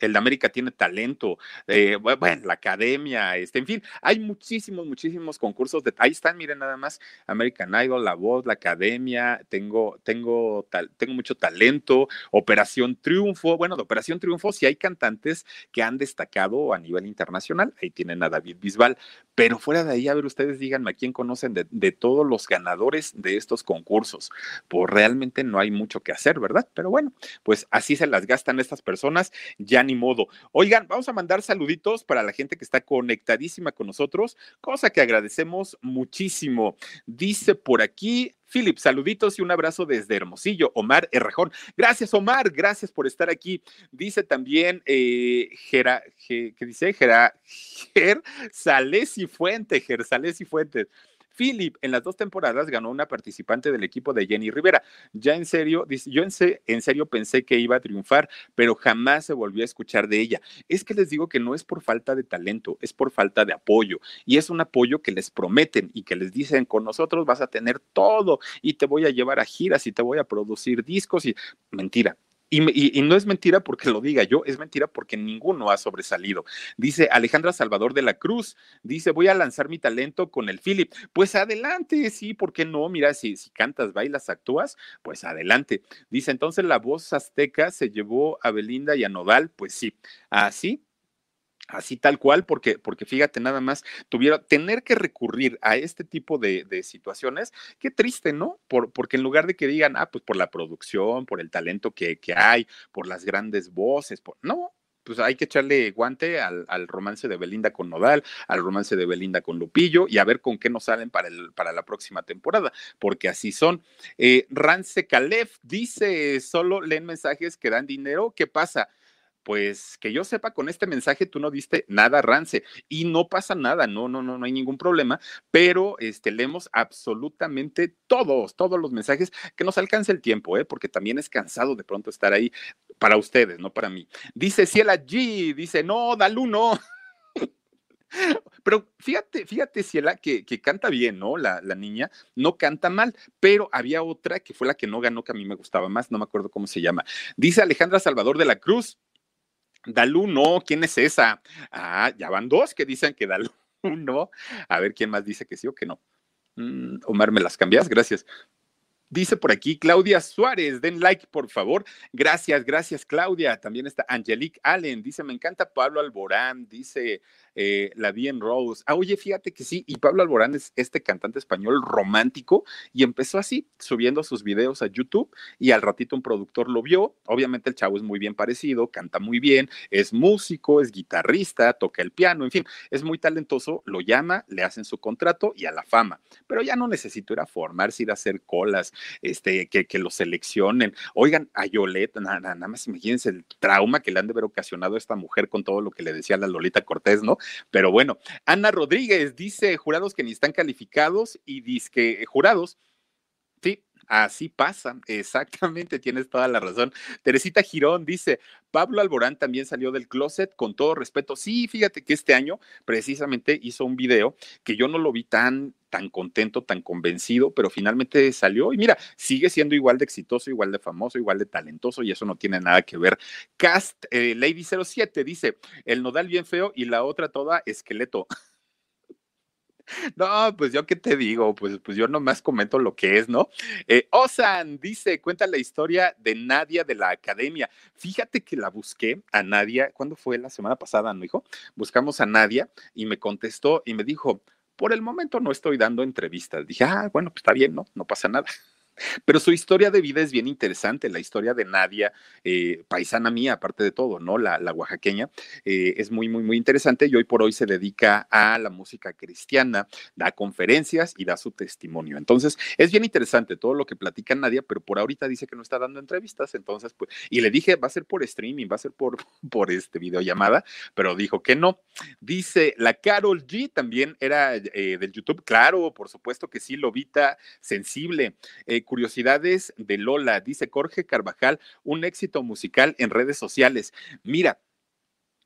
El de América tiene talento, eh, bueno, la academia, este, en fin, hay muchísimos, muchísimos concursos de, ahí están, miren nada más, American Idol, La Voz, la academia, tengo, tengo, tal, tengo mucho talento, Operación Triunfo, bueno, de Operación Triunfo sí hay cantantes que han destacado a nivel internacional, ahí tienen a David Bisbal, pero fuera de ahí, a ver, ustedes díganme a quién conocen de, de todos los ganadores de estos concursos, pues realmente no hay mucho que hacer, ¿verdad? Pero bueno, pues así se las gastan estas personas, ya ni modo. Oigan, vamos a mandar saluditos para la gente que está conectadísima con nosotros, cosa que agradecemos muchísimo. Dice por aquí Philip, saluditos y un abrazo desde Hermosillo. Omar Errejón. Gracias, Omar. Gracias por estar aquí. Dice también eh, Gera, ¿qué dice? Gera, Ger Salesi Fuente, Ger Salesi Fuentes. Philip en las dos temporadas ganó una participante del equipo de Jenny Rivera. Ya en serio, dice, yo en, se, en, serio pensé que iba a triunfar, pero jamás se volvió a escuchar de ella. Es que les digo que no es por falta de talento, es por falta de apoyo. Y es un apoyo que les prometen y que les dicen, con nosotros vas a tener todo y te voy a llevar a giras y te voy a producir discos y mentira. Y, no es mentira porque lo diga yo, es mentira porque ninguno ha sobresalido. Dice Alejandra Salvador de la Cruz, dice, voy a lanzar mi talento con el Philip. Pues adelante, sí, ¿por qué no? Mira, si, si cantas, bailas, actúas, pues adelante. Dice, entonces la voz azteca se llevó a Belinda y a Nodal, pues sí, así Así tal cual, porque, porque fíjate, nada más tuviera tener que recurrir a este tipo de, de situaciones, qué triste, ¿no? Por, porque en lugar de que digan, ah, pues por la producción, por el talento que, que hay, por las grandes voces, por, no, pues hay que echarle guante al, romance de Belinda con Nodal, al romance de Belinda con Lupillo y a ver con qué nos salen para, el, para la próxima temporada, porque así son. Eh, Rance Calef dice, solo leen mensajes que dan dinero, ¿qué pasa? Pues que yo sepa, con este mensaje tú no diste nada, Rance, y no pasa nada, no, no, no, no hay ningún problema, pero este, leemos absolutamente todos, todos los mensajes que nos alcance el tiempo, ¿eh? porque también es cansado de pronto estar ahí para ustedes, no para mí. Dice Ciela G, dice, no, Dalu, no. Pero fíjate, fíjate, Ciela, que, que canta bien, ¿no? La, la, niña no canta mal, pero había otra que fue la que no ganó, que a mí me gustaba más, no me acuerdo cómo se llama. Dice Alejandra Salvador de la Cruz. Dalú, no, ¿quién es esa? Ah, ya van dos que dicen que Dalú no. A ver quién más dice que sí o que no. Mm, Omar, ¿me las cambias? Gracias. Dice por aquí Claudia Suárez, den like por favor. Gracias, gracias Claudia. También está Angelique Allen, dice, me encanta Pablo Alborán, dice eh, la Bien Rose. Ah, oye, fíjate que sí, y Pablo Alborán es este cantante español romántico y empezó así, subiendo sus videos a YouTube y al ratito un productor lo vio. Obviamente el chavo es muy bien parecido, canta muy bien, es músico, es guitarrista, toca el piano, en fin, es muy talentoso, lo llama, le hacen su contrato y a la fama. Pero ya no necesito ir a formarse, ir a hacer colas, este, que, que lo seleccionen. Oigan, a Yoleta, nada, nada más imagínense el trauma que le han de haber ocasionado a esta mujer con todo lo que le decía la Lolita Cortés, ¿no? Pero bueno, Ana Rodríguez dice jurados que ni están calificados y dice que jurados, Así pasa, exactamente, tienes toda la razón. Teresita Girón dice, Pablo Alborán también salió del closet, con todo respeto. Sí, fíjate que este año precisamente hizo un video que yo no lo vi tan tan contento, tan convencido, pero finalmente salió y mira, sigue siendo igual de exitoso, igual de famoso, igual de talentoso y eso no tiene nada que ver. Cast eh, Lady 07 dice, el nodal bien feo y la otra toda esqueleto. No, pues yo qué te digo, pues, pues yo nomás comento lo que es, ¿no? Eh, Osan dice, cuenta la historia de Nadia de la academia. Fíjate que la busqué a Nadia, ¿cuándo fue? La semana pasada, ¿no, hijo? Buscamos a Nadia y me contestó y me dijo, por el momento no estoy dando entrevistas. Dije, ah, bueno, pues está bien, ¿no? No pasa nada. Pero su historia de vida es bien interesante, la historia de Nadia, eh, paisana mía, aparte de todo, ¿no? La, la oaxaqueña, eh, es muy, muy, muy interesante y hoy por hoy se dedica a la música cristiana, da conferencias y da su testimonio. Entonces, es bien interesante todo lo que platica Nadia, pero por ahorita dice que no está dando entrevistas, entonces, pues, y le dije, va a ser por streaming, va a ser por, por este videollamada, pero dijo que no. Dice, la Carol G también era eh, del YouTube, claro, por supuesto que sí, Lobita, sensible. Curiosidades de Lola, dice Jorge Carvajal, un éxito musical en redes sociales. Mira,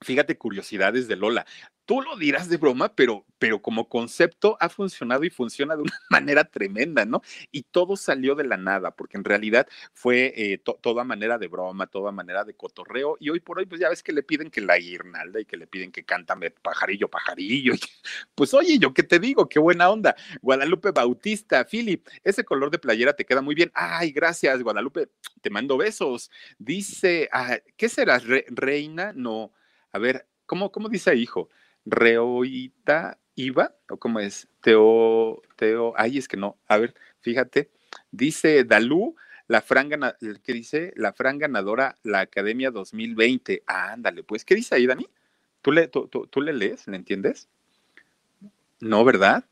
fíjate curiosidades de Lola tú lo dirás de broma, pero, pero como concepto ha funcionado y funciona de una manera tremenda, ¿no? Y todo salió de la nada, porque en realidad fue eh, toda manera de broma, toda manera de cotorreo, y hoy por hoy, pues ya ves que le piden que la guirnalda y que le piden que cántame pajarillo, pajarillo. Pues oye, yo qué te digo, qué buena onda. Guadalupe Bautista, Philip, ese color de playera te queda muy bien. Ay, gracias, Guadalupe, te mando besos. Dice, ah, ¿qué serás, reina? No, a ver, ¿cómo, cómo dice hijo? Reoita Iba, o cómo es, Teo, Teo, ay, es que no, a ver, fíjate, dice Dalú, la fran ¿qué dice? La fran ganadora, la Academia 2020. Ah, ándale, pues, ¿qué dice ahí, Dani? ¿Tú le, tú, tú, le lees? ¿Le entiendes? No, ¿verdad?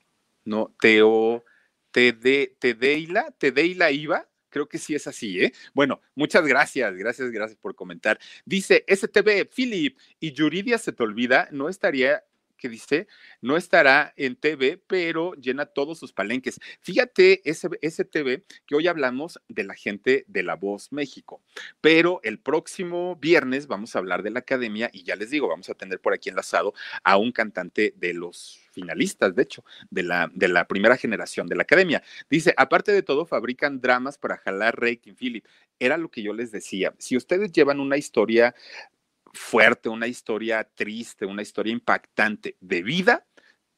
No, Teo, te de, te deila, te deila iba. Creo que sí es así, ¿eh? Bueno, muchas gracias, gracias, gracias por comentar. Dice STV, Philip, y Yuridia se te olvida, no estaría que dice, no estará en TV, pero llena todos sus palenques. Fíjate, ese, ese TV que hoy hablamos de la gente de La Voz México, pero el próximo viernes vamos a hablar de la academia y ya les digo, vamos a tener por aquí enlazado a un cantante de los finalistas, de hecho, de la, de la primera generación de la academia. Dice, aparte de todo, fabrican dramas para jalar rating, Philip. Era lo que yo les decía. Si ustedes llevan una historia fuerte, una historia triste, una historia impactante de vida,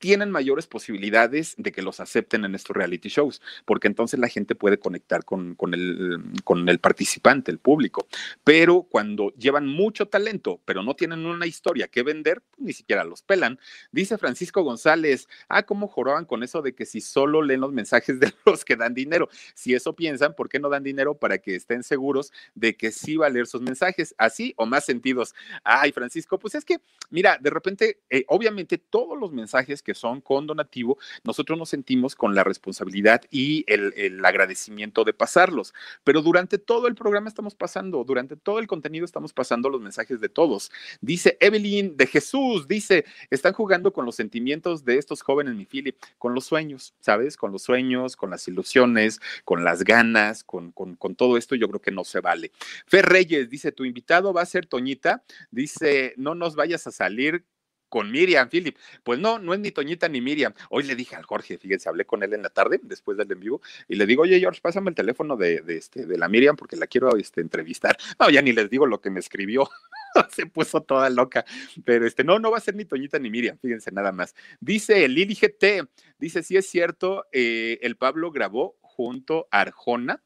tienen mayores posibilidades de que los acepten en estos reality shows, porque entonces la gente puede conectar con, con, el, con el participante, el público. Pero cuando llevan mucho talento, pero no tienen una historia que vender, pues, ni siquiera los pelan. Dice Francisco González, ah, ¿cómo joroban con eso de que si solo leen los mensajes de los que dan dinero? Si eso piensan, ¿por qué no dan dinero para que estén seguros de que sí va a leer sus mensajes? Así o más sentidos. Ay, Francisco, pues es que, mira, de repente, eh, obviamente todos los mensajes que son con donativo, nosotros nos sentimos con la responsabilidad y el, agradecimiento de pasarlos. Pero durante todo el programa estamos pasando, durante todo el contenido estamos pasando los mensajes de todos. Dice Evelyn de Jesús, dice, están jugando con los sentimientos de estos jóvenes, mi Philip, con los sueños, ¿sabes? Con los sueños, con las ilusiones, con las ganas, con, con todo esto, yo creo que no se vale. Fer Reyes dice, tu invitado va a ser Toñita, dice, no nos vayas a salir con Miriam, Philip. Pues no, no es ni Toñita ni Miriam. Hoy le dije al Jorge, fíjense, hablé con él en la tarde, después del en vivo, y le digo, oye, George, pásame el teléfono de, este, de la Miriam porque la quiero este, entrevistar. No, ya ni les digo lo que me escribió. Se puso toda loca. Pero este, no, no va a ser ni Toñita ni Miriam, fíjense nada más. Dice Lili GT, dice, sí es cierto, eh, el Pablo grabó junto a Arjona.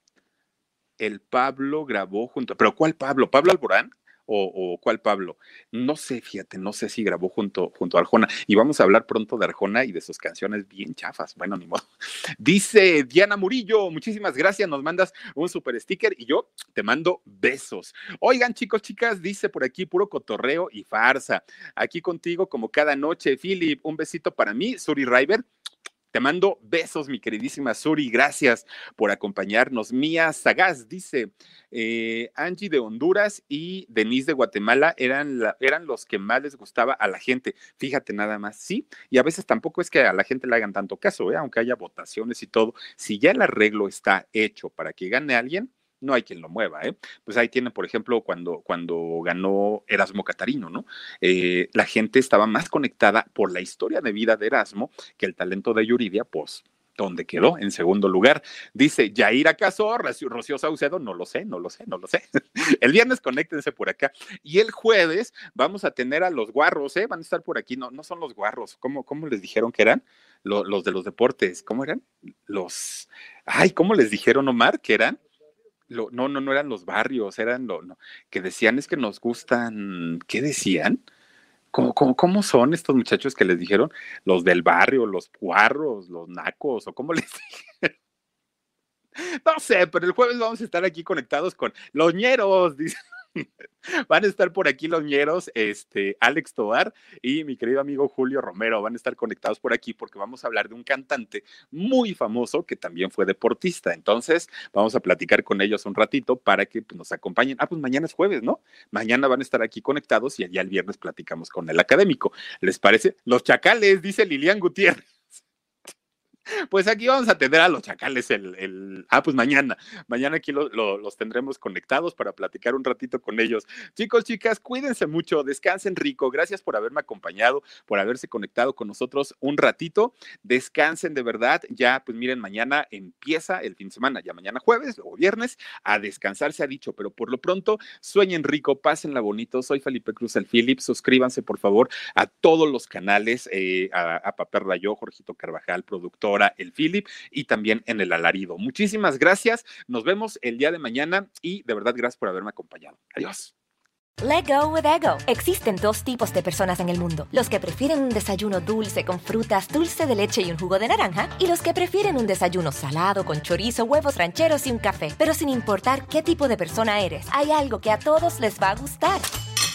El Pablo grabó junto, pero ¿cuál Pablo? ¿Pablo Alborán? O, cuál Pablo. No sé, fíjate, no sé si grabó junto, junto a Arjona. Y vamos a hablar pronto de Arjona y de sus canciones bien chafas. Bueno, ni modo. Dice Diana Murillo, muchísimas gracias. Nos mandas un super sticker y yo te mando besos. Oigan, chicos, chicas, dice por aquí puro cotorreo y farsa. Aquí contigo como cada noche, Philip, un besito para mí, Suri River. Te mando besos, mi queridísima Suri. Gracias por acompañarnos. Mía Sagaz dice: eh, Angie de Honduras y Denise de Guatemala eran, eran los que más les gustaba a la gente. Fíjate nada más, sí. Y a veces tampoco es que a la gente le hagan tanto caso, ¿eh? aunque haya votaciones y todo. Si ya el arreglo está hecho para que gane alguien, no hay quien lo mueva, ¿eh? Pues ahí tiene, por ejemplo, cuando, cuando ganó Erasmo Catarino, ¿no? Eh, la gente estaba más conectada por la historia de vida de Erasmo que el talento de Yuridia, pues ¿Dónde quedó? En segundo lugar. Dice Yair acaso, Rocío Saucedo, no lo sé, no lo sé, no lo sé. El viernes conéctense por acá. Y el jueves vamos a tener a los guarros, ¿eh? Van a estar por aquí, no, no son los guarros, ¿cómo, cómo les dijeron que eran? Los de los deportes, ¿cómo eran? Los, ay, ¿cómo les dijeron, Omar, que eran? No, no, no eran los barrios, eran lo que decían es que nos gustan, ¿qué decían? ¿Cómo, cómo, son estos muchachos que les dijeron? Los del barrio, los guarros, los nacos, o cómo les dijeron. No sé, pero el jueves vamos a estar aquí conectados con los ñeros, dice. Van a estar por aquí los ñeros, este, Alex Tobar y mi querido amigo Julio Romero. Van a estar conectados por aquí porque vamos a hablar de un cantante muy famoso que también fue deportista. Entonces, vamos a platicar con ellos un ratito para que pues, nos acompañen. Ah, pues mañana es jueves, ¿no? Mañana van a estar aquí conectados y ya el viernes platicamos con el académico. ¿Les parece? Los chacales, dice Lilian Gutiérrez. Pues aquí vamos a tener a los chacales el, ah, pues mañana, mañana aquí los tendremos conectados para platicar un ratito con ellos. Chicos, chicas, cuídense mucho, descansen rico, gracias por haberme acompañado, por haberse conectado con nosotros un ratito, descansen de verdad, ya pues miren, mañana empieza el fin de semana, ya mañana jueves o viernes, a descansar se ha dicho, pero por lo pronto sueñen rico, pásenla bonito, soy Felipe Cruz el Philip, suscríbanse por favor a todos los canales, eh, a, a Papel Rayo, Jorgito Carvajal, productor el Philip y también en el alarido. Muchísimas gracias. Nos vemos el día de mañana y de verdad gracias por haberme acompañado. Adiós. Let go with ego. Existen dos tipos de personas en el mundo: los que prefieren un desayuno dulce con frutas, dulce de leche y un jugo de naranja, y los que prefieren un desayuno salado con chorizo, huevos rancheros y un café. Pero sin importar qué tipo de persona eres, hay algo que a todos les va a gustar.